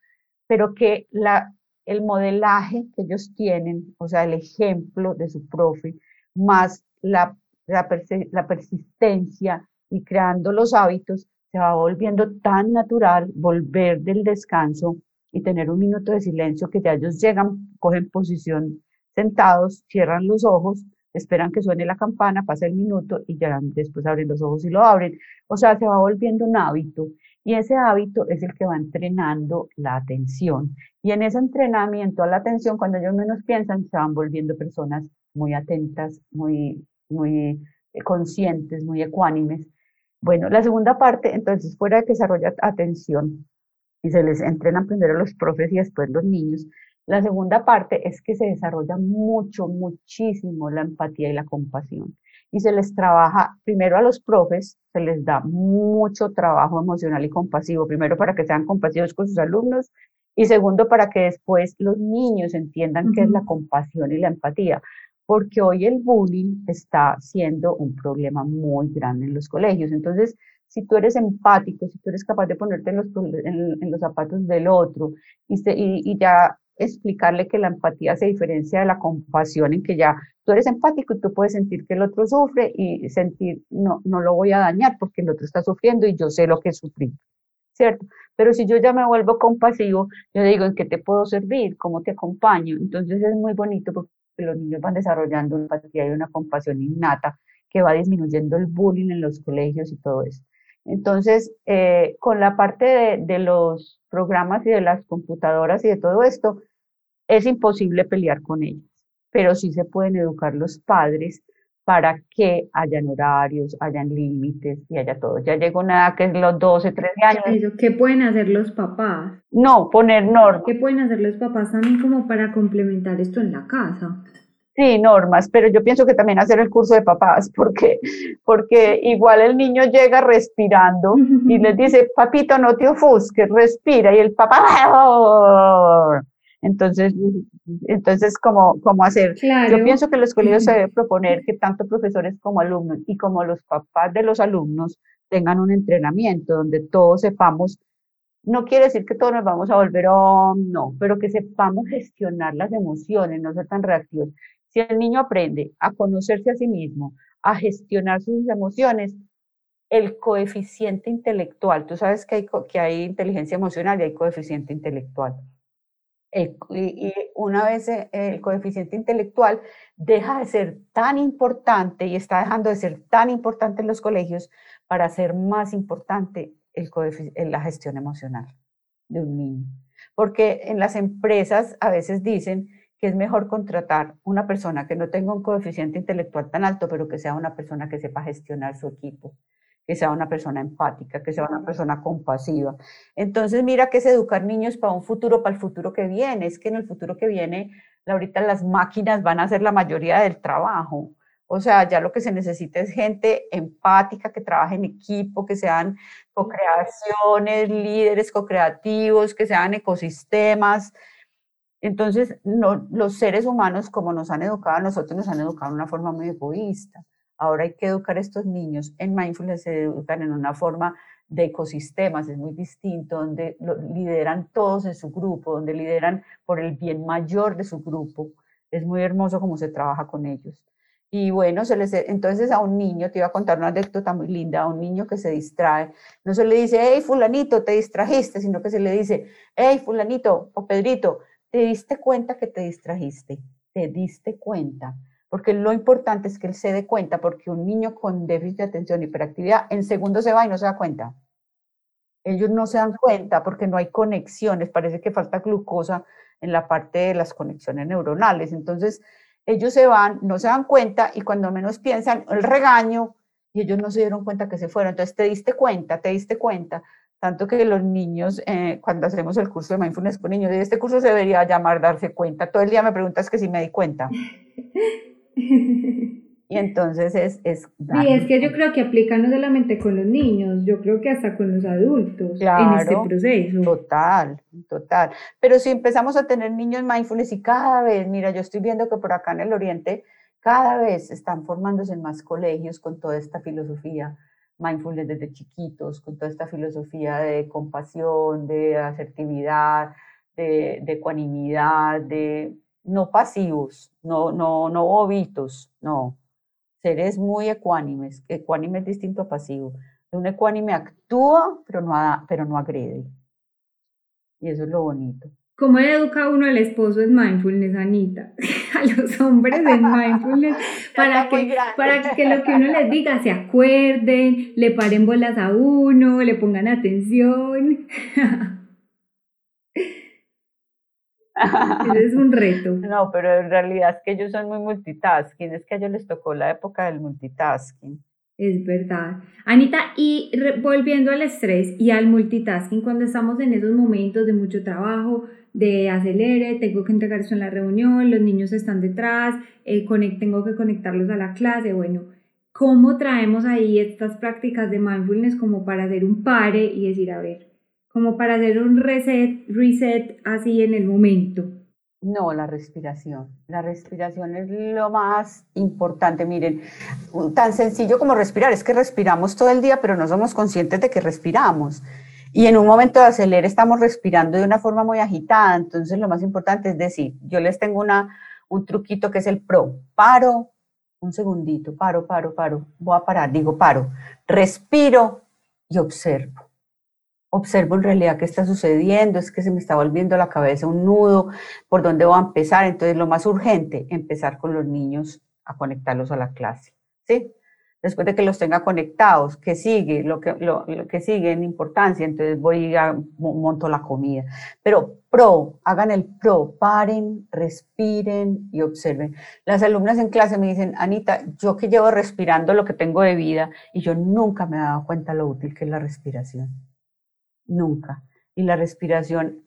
pero que la, el modelaje que ellos tienen, o sea, el ejemplo de su profe, más la, la, persistencia y creando los hábitos, se va volviendo tan natural volver del descanso y tener un minuto de silencio que ya ellos llegan, cogen posición sentados, cierran los ojos, esperan que suene la campana, pasa el minuto y ya después abren los ojos y lo abren. O sea, se va volviendo un hábito y ese hábito es el que va entrenando la atención. Y en ese entrenamiento a la atención, cuando ellos menos piensan, se van volviendo personas muy atentas, muy, muy eh, conscientes, muy ecuánimes. Bueno, la segunda parte, entonces, fuera de que desarrolla atención y se les entrenan primero los profes y después los niños, la segunda parte es que se desarrolla mucho, muchísimo la empatía y la compasión y se les trabaja, primero a los profes, se les da mucho trabajo emocional y compasivo, primero para que sean compasivos con sus alumnos y segundo para que después los niños entiendan qué es la compasión y la empatía, porque hoy el bullying está siendo un problema muy grande en los colegios. Entonces, si tú eres empático, si tú eres capaz de ponerte en los, en, los zapatos del otro y, y, y ya explicarle que la empatía se diferencia de la compasión en que ya tú eres empático y tú puedes sentir que el otro sufre y sentir, no, no lo voy a dañar porque el otro está sufriendo y yo sé lo que es sufrir, ¿cierto? Pero si yo ya me vuelvo compasivo, yo digo, ¿en qué te puedo servir? ¿Cómo te acompaño? Entonces es muy bonito porque los niños van desarrollando empatía y una compasión innata que va disminuyendo el bullying en los colegios y todo eso. Entonces, eh, con la parte de, los programas y de las computadoras y de todo esto, es imposible pelear con ellas, pero sí se pueden educar los padres para que hayan horarios, hayan límites y haya todo. Ya llegó una edad que es los 12, 13 años. ¿Qué pueden hacer los papás? No, poner normas. ¿Qué pueden hacer los papás también como para complementar esto en la casa? Sí, normas, pero yo pienso que también hacer el curso de papás, porque, porque igual el niño llega respirando y les dice, papito, no te ofusques, respira, y el papá, entonces, entonces ¿cómo, cómo hacer? Yo pienso que los colegios se debe proponer que tanto profesores como alumnos y como los papás de los alumnos tengan un entrenamiento donde todos sepamos, no quiere decir que todos nos vamos a volver, oh, no, pero que sepamos gestionar las emociones, no ser tan reactivos si el niño aprende a conocerse a sí mismo, a gestionar sus emociones, el coeficiente intelectual, tú sabes que hay, que hay inteligencia emocional y hay coeficiente intelectual. y, una vez eh, el coeficiente intelectual deja de ser tan importante y está dejando de ser tan importante en los colegios para ser más importante el la gestión emocional de un niño. Porque en las empresas a veces dicen que es mejor contratar una persona que no tenga un coeficiente intelectual tan alto, pero que sea una persona que sepa gestionar su equipo, que sea una persona empática, que sea una persona compasiva. Entonces, mira que es educar niños para un futuro, para el futuro que viene. Es que en el futuro que viene, ahorita las máquinas van a hacer la mayoría del trabajo. O sea, ya lo que se necesita es gente empática, que trabaje en equipo, que sean co-creaciones, líderes co-creativos, que sean ecosistemas, entonces, no, los seres humanos, como nos han educado nosotros, nos han educado de una forma muy egoísta. Ahora hay que educar a estos niños. En mindfulness se educan en una forma de ecosistemas, es muy distinto, donde lideran todos en su grupo, donde lideran por el bien mayor de su grupo. Es muy hermoso cómo se trabaja con ellos. Y bueno, entonces a un niño, te iba a contar una anécdota muy linda, a un niño que se distrae, no se le dice, hey, fulanito, te distrajiste, sino que se le dice, hey, fulanito o Pedrito, te diste cuenta que te distrajiste, te diste cuenta, porque lo importante es que él se dé cuenta, porque un niño con déficit de atención y hiperactividad en segundo se va y no se da cuenta. Ellos no se dan cuenta porque no hay conexiones, parece que falta glucosa en la parte de las conexiones neuronales. Entonces, ellos se van, no se dan cuenta y cuando menos piensan, el regaño, y ellos no se dieron cuenta que se fueron. Entonces, te diste cuenta, te diste cuenta. Tanto que los niños, eh, cuando hacemos el curso de mindfulness con niños, este curso se debería llamar darse cuenta. Todo el día me preguntas que si me di cuenta. Y entonces es... es sí, es que yo creo que aplica no solamente con los niños, yo creo que hasta con los adultos en este proceso. Total, total. Pero si empezamos a tener niños mindfulness y cada vez, mira, yo estoy viendo que por acá en el Oriente, cada vez están formándose en más colegios con toda esta filosofía mindfulness desde chiquitos, con toda esta filosofía de compasión, de asertividad, de, ecuanimidad, de no pasivos, no, no, no bobitos, no. Seres muy ecuánimes. Ecuánime es distinto a pasivo. Un ecuánime actúa, pero no, pero no agrede. Y eso es lo bonito. ¿Cómo educa uno al esposo en mindfulness, Anita? A los hombres en mindfulness para que, para que lo que uno les diga se acuerden, le paren bolas a uno, le pongan atención. es un reto. No, pero en realidad es que ellos son muy multitasking, es que a ellos les tocó la época del multitasking. Es verdad. Anita, y volviendo al estrés y al multitasking, cuando estamos en esos momentos de mucho trabajo, de acelere, tengo que entregar eso en la reunión, los niños están detrás, eh, tengo que conectarlos a la clase, bueno, ¿cómo traemos ahí estas prácticas de mindfulness como para hacer un pare y decir, a ver, como para hacer un reset, reset así en el momento? No, la respiración. La respiración es lo más importante. Miren, tan sencillo como respirar. Es que respiramos todo el día, pero no somos conscientes de que respiramos. Y en un momento de acelere estamos respirando de una forma muy agitada. Entonces lo más importante es decir, yo les tengo una, un truquito que es el pro. Paro, un segundito, paro, paro, paro. Voy a parar, digo paro. Respiro y observo observo en realidad qué está sucediendo, es que se me está volviendo la cabeza un nudo, por dónde voy a empezar. Entonces, lo más urgente, empezar con los niños a conectarlos a la clase, ¿sí? después de que los tenga conectados, ¿qué sigue? Lo que, lo, que sigue en importancia, entonces voy a monto la comida. Pero pro, hagan el pro, paren, respiren y observen. Las alumnas en clase me dicen, Anita, yo que llevo respirando lo que tengo de vida y yo nunca me he dado cuenta lo útil que es la respiración. Nunca. Y la respiración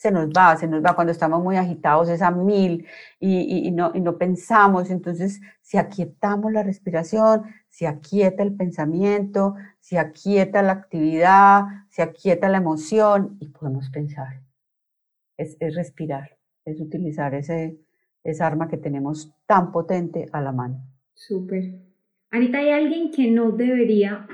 se nos va, se nos va cuando estamos muy agitados, es a mil y, no, y no pensamos. Entonces, si aquietamos la respiración, si aquieta el pensamiento, si aquieta la actividad, si aquieta la emoción y podemos pensar. Es, es respirar, es utilizar ese, esa arma que tenemos tan potente a la mano. Súper. Anita, ¿hay alguien que no debería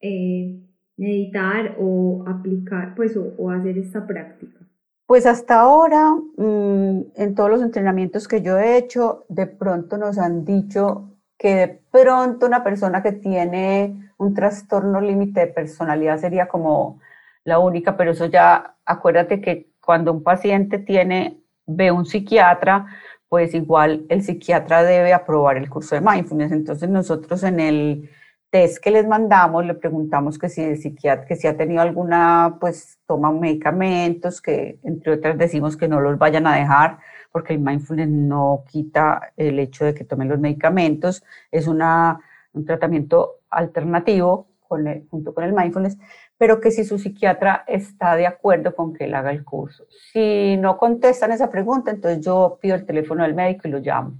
eh, meditar o aplicar, pues, o hacer esta práctica? Pues hasta ahora, mm, en todos los entrenamientos que yo he hecho, de pronto nos han dicho que de pronto una persona que tiene un trastorno límite de personalidad sería como la única, pero eso ya, acuérdate que cuando un paciente tiene, ve un psiquiatra, pues igual el psiquiatra debe aprobar el curso de mindfulness. Entonces nosotros en el test que les mandamos, le preguntamos que si el psiquiatra, que si ha tenido alguna, pues toma medicamentos, que entre otras decimos que no los vayan a dejar, porque el mindfulness no quita el hecho de que tomen los medicamentos, es una, un tratamiento alternativo con junto con el mindfulness, pero que si su psiquiatra está de acuerdo con que él haga el curso. Si no contestan esa pregunta, entonces yo pido el teléfono del médico y lo llamo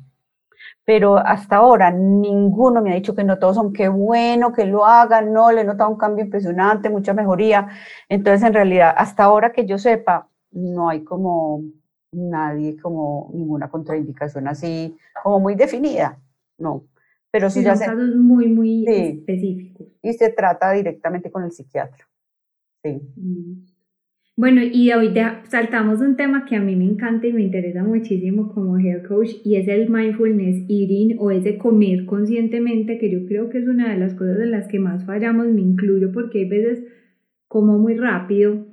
pero hasta ahora ninguno me ha dicho que no, todos son qué bueno que lo hagan, no, le he notado un cambio impresionante, mucha mejoría. Entonces, en realidad, hasta ahora que yo sepa, no hay como nadie, como ninguna contraindicación así, como muy definida, no. Pero sí, ya son casos muy, muy específicos. Y se trata directamente con el psiquiatra. Sí. Mm. Bueno, y hoy saltamos un tema que a mí me encanta y me interesa muchísimo como health coach y es el mindfulness eating o ese comer conscientemente, que yo creo que es una de las cosas en las que más fallamos, me incluyo porque hay veces como muy rápido,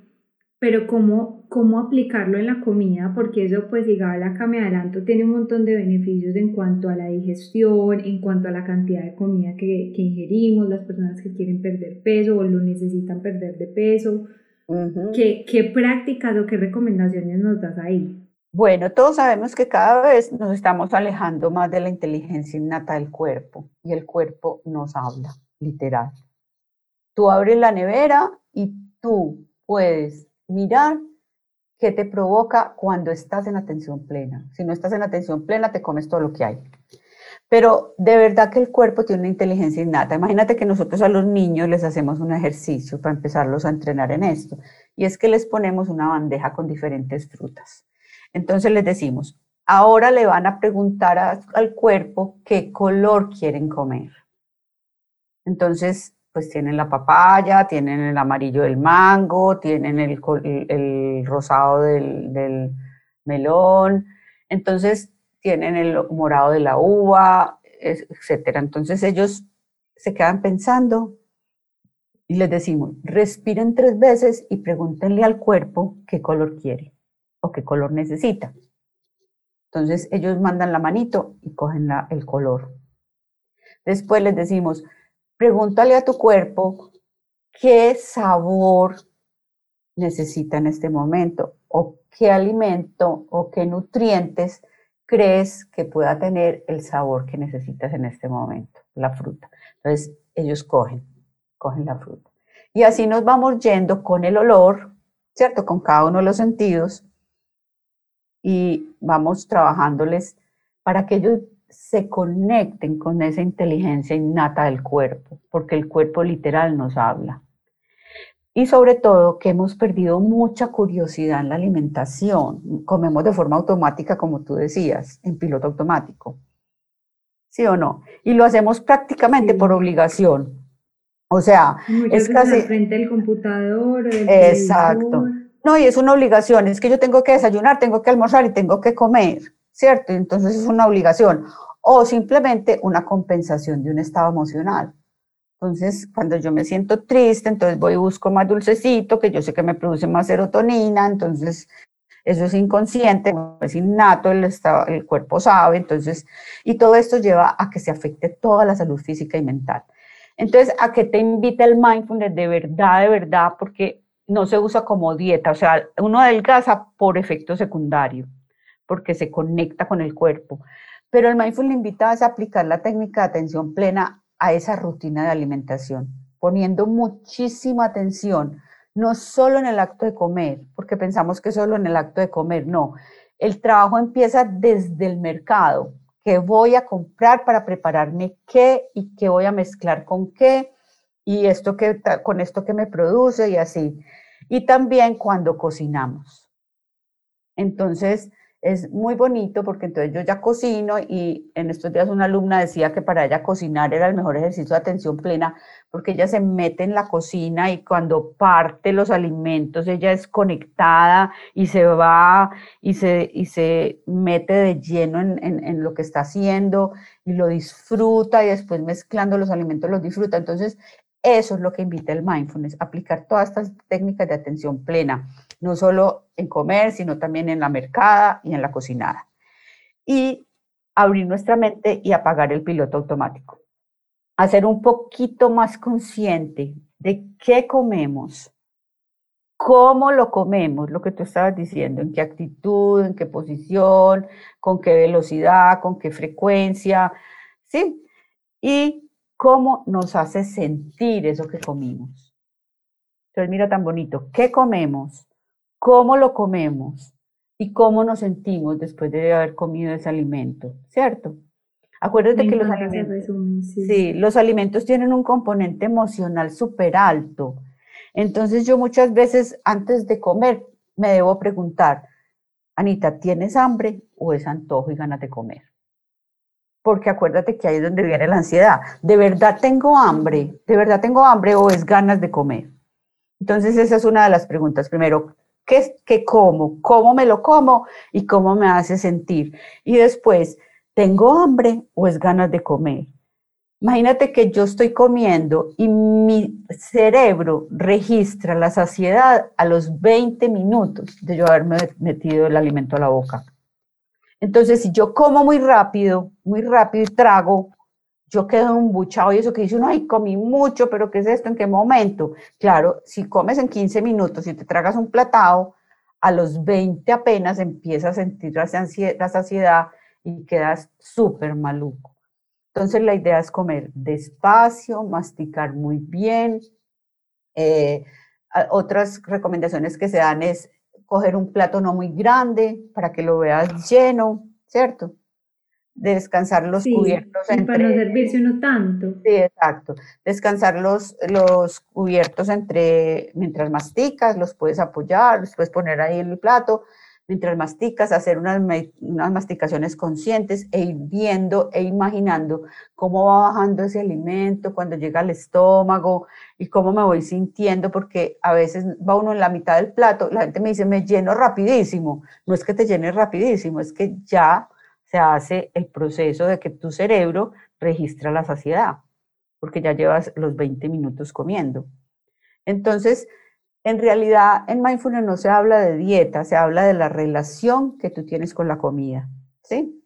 pero cómo, cómo aplicarlo en la comida, porque eso pues digamos acá me adelanto, tiene un montón de beneficios en cuanto a la digestión, en cuanto a la cantidad de comida que, que ingerimos, las personas que quieren perder peso o lo necesitan perder de peso ¿Qué, prácticas o qué recomendaciones nos das ahí? Bueno, todos sabemos que cada vez nos estamos alejando más de la inteligencia innata del cuerpo y el cuerpo nos habla, literal. Tú abres la nevera y tú puedes mirar qué te provoca cuando estás en atención plena. Si no estás en atención plena, te comes todo lo que hay. Pero de verdad que el cuerpo tiene una inteligencia innata. Imagínate que nosotros a los niños les hacemos un ejercicio para empezarlos a entrenar en esto. Y es que les ponemos una bandeja con diferentes frutas. Entonces les decimos, ahora le van a preguntar al cuerpo qué color quieren comer. Entonces, pues tienen la papaya, tienen el amarillo del mango, tienen el, el, rosado del, del melón. Entonces, tienen el morado de la uva, etcétera. Entonces ellos se quedan pensando y les decimos, respiren tres veces y pregúntenle al cuerpo qué color quiere o qué color necesita. Entonces ellos mandan la manito y cogen el color. Después les decimos, pregúntale a tu cuerpo qué sabor necesita en este momento o qué alimento o qué nutrientes crees que pueda tener el sabor que necesitas en este momento, la fruta. Entonces, ellos cogen, cogen la fruta. Y así nos vamos yendo con el olor, ¿cierto? Con cada uno de los sentidos y vamos trabajándoles para que ellos se conecten con esa inteligencia innata del cuerpo, porque el cuerpo literal nos habla. Y sobre todo que hemos perdido mucha curiosidad en la alimentación. Comemos de forma automática, como tú decías, en piloto automático. ¿Sí o no? Y lo hacemos prácticamente por obligación. O sea, es casi... frente al computador. Exacto. No, y es una obligación. Es que yo tengo que desayunar, tengo que almorzar y tengo que comer, ¿cierto? Entonces es una obligación. O simplemente una compensación de un estado emocional. Entonces, cuando yo me siento triste, entonces voy y busco más dulcecito, que yo sé que me produce más serotonina, entonces eso es inconsciente, es innato, el, el cuerpo sabe, entonces, y todo esto lleva a que se afecte toda la salud física y mental. Entonces, ¿a qué te invita el mindfulness de verdad, de verdad? Porque no se usa como dieta, o sea, uno adelgaza por efecto secundario, porque se conecta con el cuerpo. Pero el mindfulness invita a aplicar la técnica de atención plena a esa rutina de alimentación, poniendo muchísima atención, no solo en el acto de comer, porque pensamos que solo en el acto de comer, no. El trabajo empieza desde el mercado, qué voy a comprar para prepararme qué y qué voy a mezclar con qué y esto que con esto que me produce y así. Y también cuando cocinamos. Entonces, es muy bonito porque entonces yo ya cocino y en estos días una alumna decía que para ella cocinar era el mejor ejercicio de atención plena porque ella se mete en la cocina y cuando parte los alimentos ella es conectada y se va y se, y se mete de lleno en, en lo que está haciendo y lo disfruta y después mezclando los alimentos los disfruta. Entonces eso es lo que invita el mindfulness, aplicar todas estas técnicas de atención plena no solo en comer, sino también en la mercada y en la cocinada. Y abrir nuestra mente y apagar el piloto automático. Hacer un poquito más consciente de qué comemos, cómo lo comemos, lo que tú estabas diciendo, en qué actitud, en qué posición, con qué velocidad, con qué frecuencia, ¿sí? Y cómo nos hace sentir eso que comimos. Entonces, mira tan bonito, ¿qué comemos? cómo lo comemos y cómo nos sentimos después de haber comido ese alimento, ¿cierto? Acuérdate que los alimentos, sí. los alimentos tienen un componente emocional súper alto. Entonces yo muchas veces antes de comer me debo preguntar, Anita, ¿tienes hambre o es antojo y ganas de comer? Porque acuérdate que ahí es donde viene la ansiedad. ¿De verdad tengo hambre? ¿De verdad tengo hambre o es ganas de comer? Entonces esa es una de las preguntas. Primero, ¿Qué, qué como? ¿Cómo me lo como? ¿Y cómo me hace sentir? Y después, ¿tengo hambre o es ganas de comer? Imagínate que yo estoy comiendo y mi cerebro registra la saciedad a los 20 minutos de yo haberme metido el alimento a la boca. Entonces, si yo como muy rápido, muy rápido y trago, yo quedo embuchado y eso que dice uno, ay, comí mucho, pero ¿qué es esto? ¿En qué momento? Claro, si comes en 15 minutos y te tragas un platado, a los 20 apenas empiezas a sentir la saciedad y quedas súper maluco. Entonces la idea es comer despacio, masticar muy bien. Eh, otras recomendaciones que se dan es coger un plato no muy grande para que lo veas lleno, ¿cierto? descansar los cubiertos entre... Para no servirse uno tanto. Sí, exacto. Descansar los, los cubiertos entre, mientras masticas, los puedes apoyar, los puedes poner ahí en el plato, mientras masticas, hacer unas, unas masticaciones conscientes e ir viendo e imaginando cómo va bajando ese alimento cuando llega al estómago y cómo me voy sintiendo, porque a veces va uno en la mitad del plato, la gente me dice, me lleno rapidísimo. No es que te llenes rapidísimo, es que ya se hace el proceso de que tu cerebro registra la saciedad, porque ya llevas los 20 minutos comiendo. Entonces, en realidad, en mindfulness no se habla de dieta, se habla de la relación que tú tienes con la comida, ¿sí?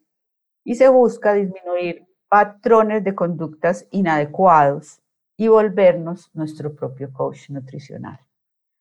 Y se busca disminuir patrones de conductas inadecuados y volvernos nuestro propio coach nutricional.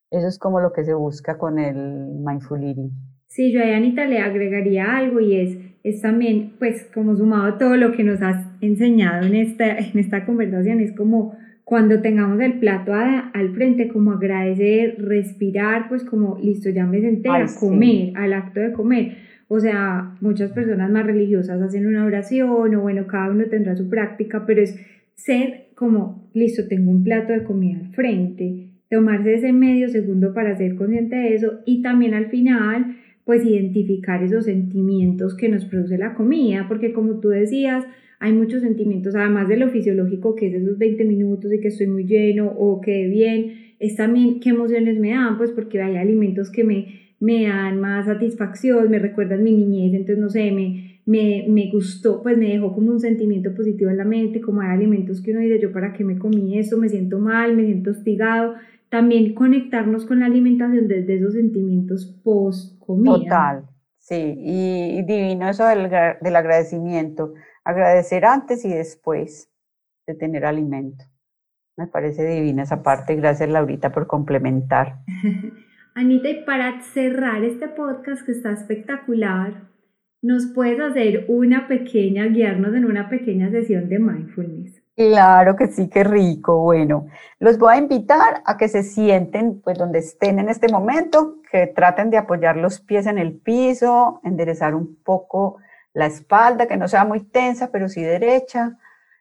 Eso es como lo que se busca con el mindful eating. Sí, yo a Anita le agregaría algo y es es también, pues, como sumado a todo lo que nos has enseñado en esta, en esta conversación, es como cuando tengamos el plato al frente, como agradecer, respirar, pues como, listo, ya me senté a comer, al acto de comer. O sea, muchas personas más religiosas hacen una oración o bueno, cada uno tendrá su práctica, pero es ser como, listo, tengo un plato de comida al frente, tomarse ese medio segundo para ser consciente de eso y también al final pues identificar esos sentimientos que nos produce la comida, porque como tú decías, hay muchos sentimientos, además de lo fisiológico, que es esos 20 minutos y que estoy muy lleno o que bien, es también qué emociones me dan, pues porque hay alimentos que me, me dan más satisfacción, me recuerdan mi niñez, entonces no sé, me, me, me, gustó, pues me dejó como un sentimiento positivo en la mente, como hay alimentos que uno dice, yo para qué me comí eso, me siento mal, me siento hostigado, también conectarnos con la alimentación desde esos sentimientos post comida. Total, sí, y, divino eso del, del, agradecimiento, agradecer antes y después de tener alimento. Me parece divina esa parte. Gracias, Laurita, por complementar. Anita, y para cerrar este podcast que está espectacular, ¿nos puedes hacer una pequeña, guiarnos en una pequeña sesión de mindfulness? Claro que sí, qué rico. Bueno, los voy a invitar a que se sienten pues donde estén en este momento, que traten de apoyar los pies en el piso, enderezar un poco la espalda, que no sea muy tensa, pero sí derecha,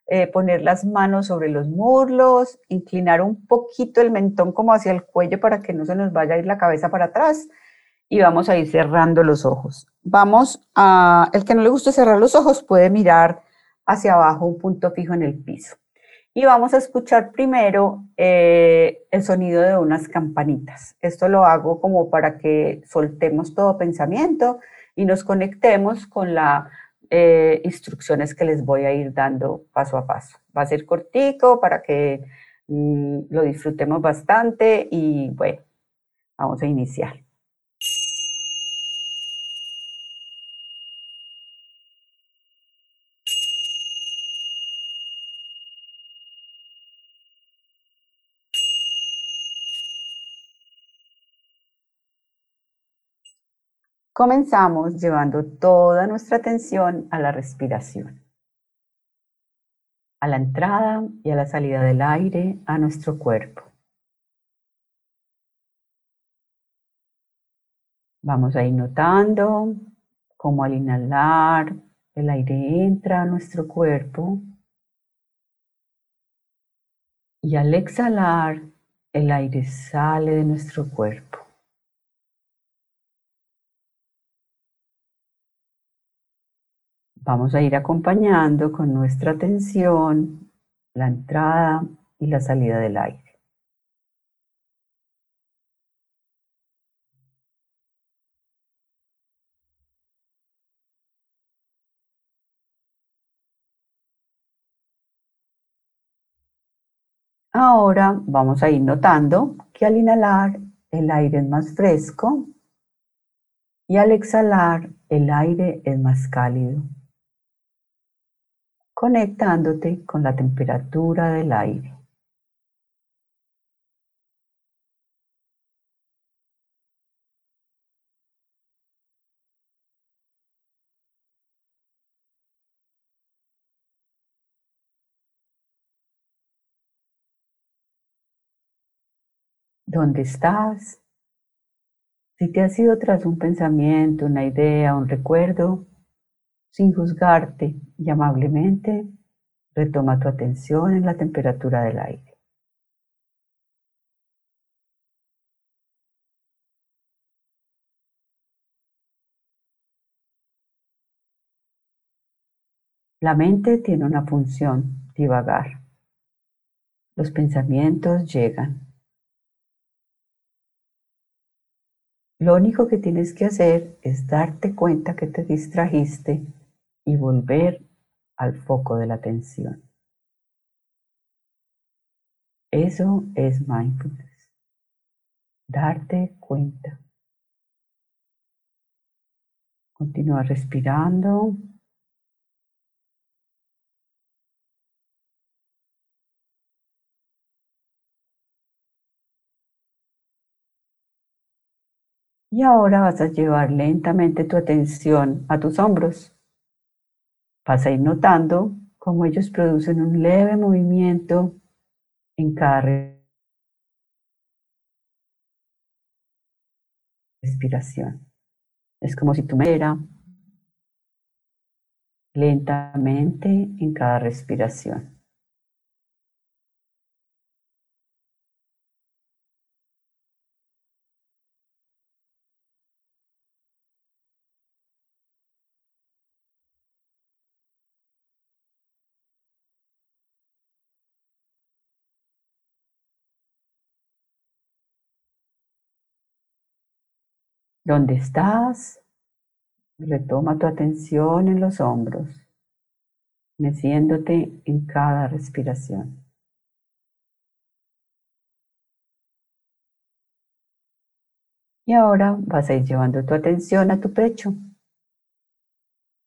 eh, poner las manos sobre los muslos, inclinar un poquito el mentón como hacia el cuello para que no se nos vaya a ir la cabeza para atrás y vamos a ir cerrando los ojos. Vamos a, el que no le guste cerrar los ojos puede mirar hacia abajo un punto fijo en el piso. Y vamos a escuchar primero eh, el sonido de unas campanitas. Esto lo hago como para que soltemos todo pensamiento y nos conectemos con las eh, instrucciones que les voy a ir dando paso a paso. Va a ser cortico para que mm, lo disfrutemos bastante y bueno, vamos a iniciar. Comenzamos llevando toda nuestra atención a la respiración, a la entrada y a la salida del aire a nuestro cuerpo. Vamos a ir notando cómo al inhalar el aire entra a nuestro cuerpo y al exhalar el aire sale de nuestro cuerpo. Vamos a ir acompañando con nuestra atención la entrada y la salida del aire. Ahora vamos a ir notando que al inhalar el aire es más fresco y al exhalar el aire es más cálido conectándote con la temperatura del aire. ¿Dónde estás? Si te has ido tras un pensamiento, una idea, un recuerdo, sin juzgarte y amablemente, retoma tu atención en la temperatura del aire. La mente tiene una función, divagar. Los pensamientos llegan. Lo único que tienes que hacer es darte cuenta que te distrajiste y volver al foco de la atención. Eso es mindfulness. Darte cuenta. Continúa respirando. Y ahora vas a llevar lentamente tu atención a tus hombros. Vas a ir notando cómo ellos producen un leve movimiento en cada respiración. Es como si tu lentamente en cada respiración. ¿Dónde estás? Retoma tu atención en los hombros, meciéndote en cada respiración. Y ahora vas a ir llevando tu atención a tu pecho.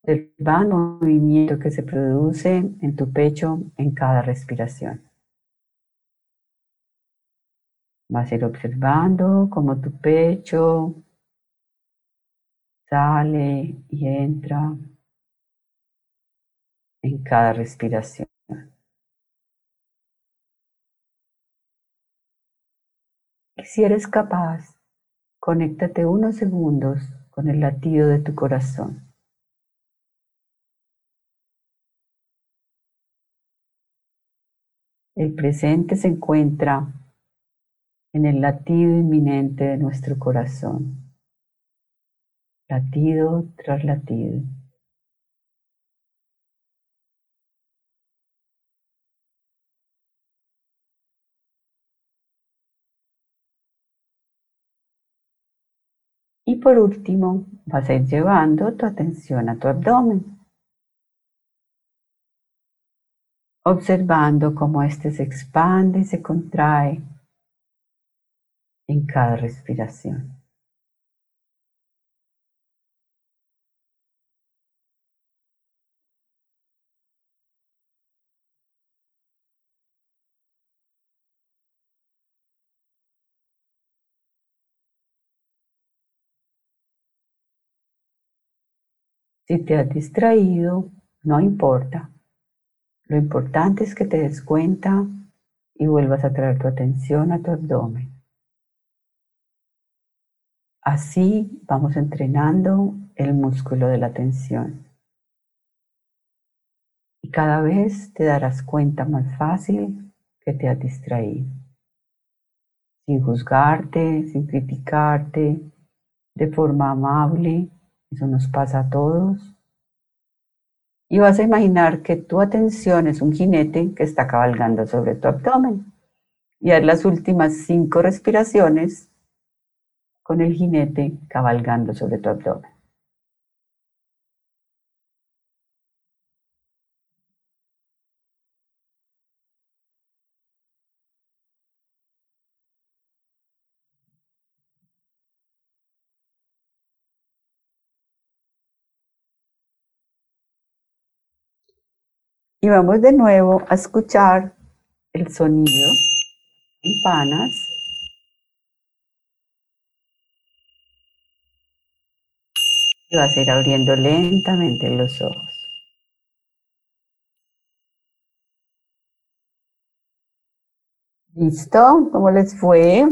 El movimiento que se produce en tu pecho en cada respiración. Vas a ir observando cómo tu pecho sale y entra en cada respiración. si eres capaz, conéctate unos segundos con el latido de tu corazón. El presente se encuentra en el latido inminente de nuestro corazón, latido tras latido. Y por último, vas a ir llevando tu atención a tu abdomen, observando cómo éste se expande y se contrae en cada respiración. Si te has distraído, no importa. Lo importante es que te des cuenta y vuelvas a traer tu atención a tu abdomen. Así vamos entrenando el músculo de la atención. Y cada vez te darás cuenta más fácil que te has distraído. Sin juzgarte, sin criticarte, de forma amable, eso nos pasa a todos. Y vas a imaginar que tu atención es un jinete que está cabalgando sobre tu abdomen. Y haz las últimas cinco respiraciones con el jinete cabalgando sobre tu abdomen. Y vamos de nuevo a escuchar el sonido, campanas. Y vas a ir abriendo lentamente los ojos. ¿Listo? ¿Cómo les fue?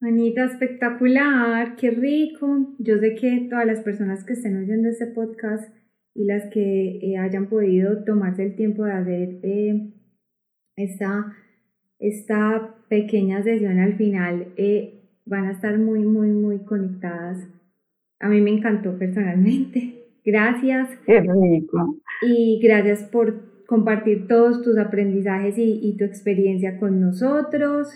Manita, espectacular, qué rico. Yo sé que todas las personas que estén oyendo este podcast y las que eh, hayan podido tomarse el tiempo de hacer eh, esta, esta pequeña sesión al final eh, van a estar muy, muy, muy conectadas. A mí me encantó personalmente. Gracias. Qué rico. Y gracias por compartir todos tus aprendizajes y, y tu experiencia con nosotros.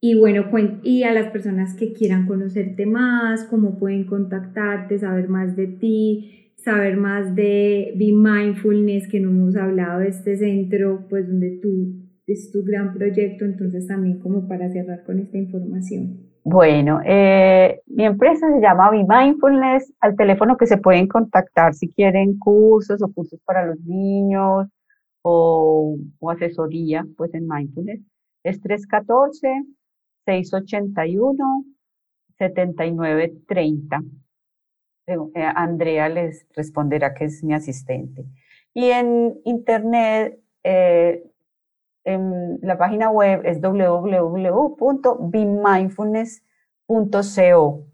Y bueno, y a las personas que quieran conocerte más, cómo pueden contactarte, saber más de ti, saber más de Be Mindfulness, que no hemos hablado de este centro, pues donde tú es tu gran proyecto, entonces también como para cerrar con esta información. Bueno, eh, mi empresa se llama Be Mindfulness, al teléfono que se pueden contactar si quieren cursos o cursos para los niños o, o asesoría, pues en Mindfulness, es 314-681-7930. Eh, Andrea les responderá que es mi asistente. Y en internet, eh, la página web es www.bemindfulness.co.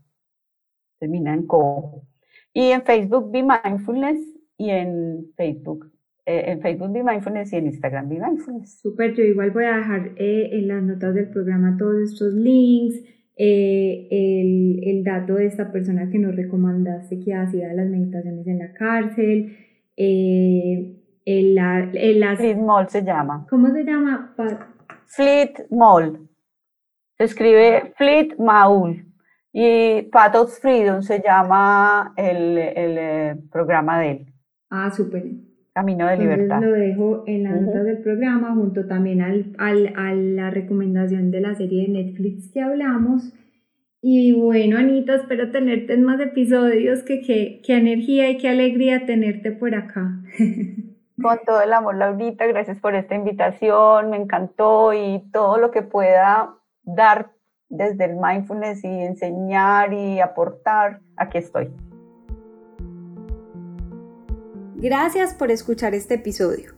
Termina en co. Y en Facebook, Be Mindfulness, y en Facebook, eh, en Facebook Be Mindfulness y en Instagram Be Mindfulness. Super, yo igual voy a dejar en las notas del programa todos estos links de esta persona que nos recomendaste que hacía las meditaciones en la cárcel, eh, el, el, Fleet Mall se llama. ¿Cómo se llama? Fleet Mall. Se escribe Fleet Maul. Y Path of Freedom se llama el, el eh, programa de él. Ah, súper. Camino de Libertad. Lo dejo en las notas del programa, junto también al, al, a la recomendación de la serie de Netflix que hablamos. Y bueno, Anita, espero tenerte en más episodios. Que qué energía y qué alegría tenerte por acá. Con todo el amor, Laurita, gracias por esta invitación, me encantó y todo lo que pueda dar desde el mindfulness y enseñar y aportar, aquí estoy. Gracias por escuchar este episodio.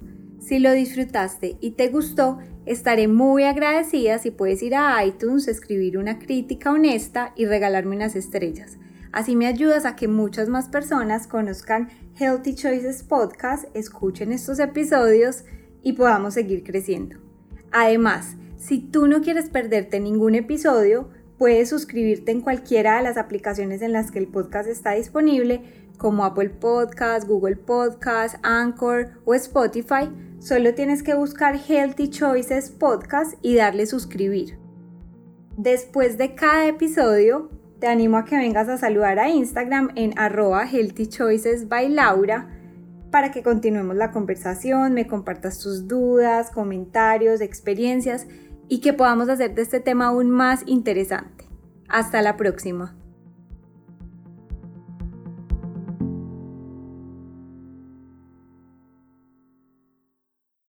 Si lo disfrutaste y te gustó, estaré muy agradecida si puedes ir a iTunes, escribir una crítica honesta y regalarme unas estrellas. Así me ayudas a que muchas más personas conozcan Healthy Choices Podcast, escuchen estos episodios y podamos seguir creciendo. Además, si tú no quieres perderte ningún episodio, puedes suscribirte en cualquiera de las aplicaciones en las que el podcast está disponible, como Apple Podcast, Google Podcast, Anchor o Spotify. Solo tienes que buscar Healthy Choices Podcast y darle suscribir. Después de cada episodio, te animo a que vengas a saludar a Instagram en arroba Healthy Choices by Laura para que continuemos la conversación, me compartas tus dudas, comentarios, experiencias y que podamos hacer de este tema aún más interesante. Hasta la próxima.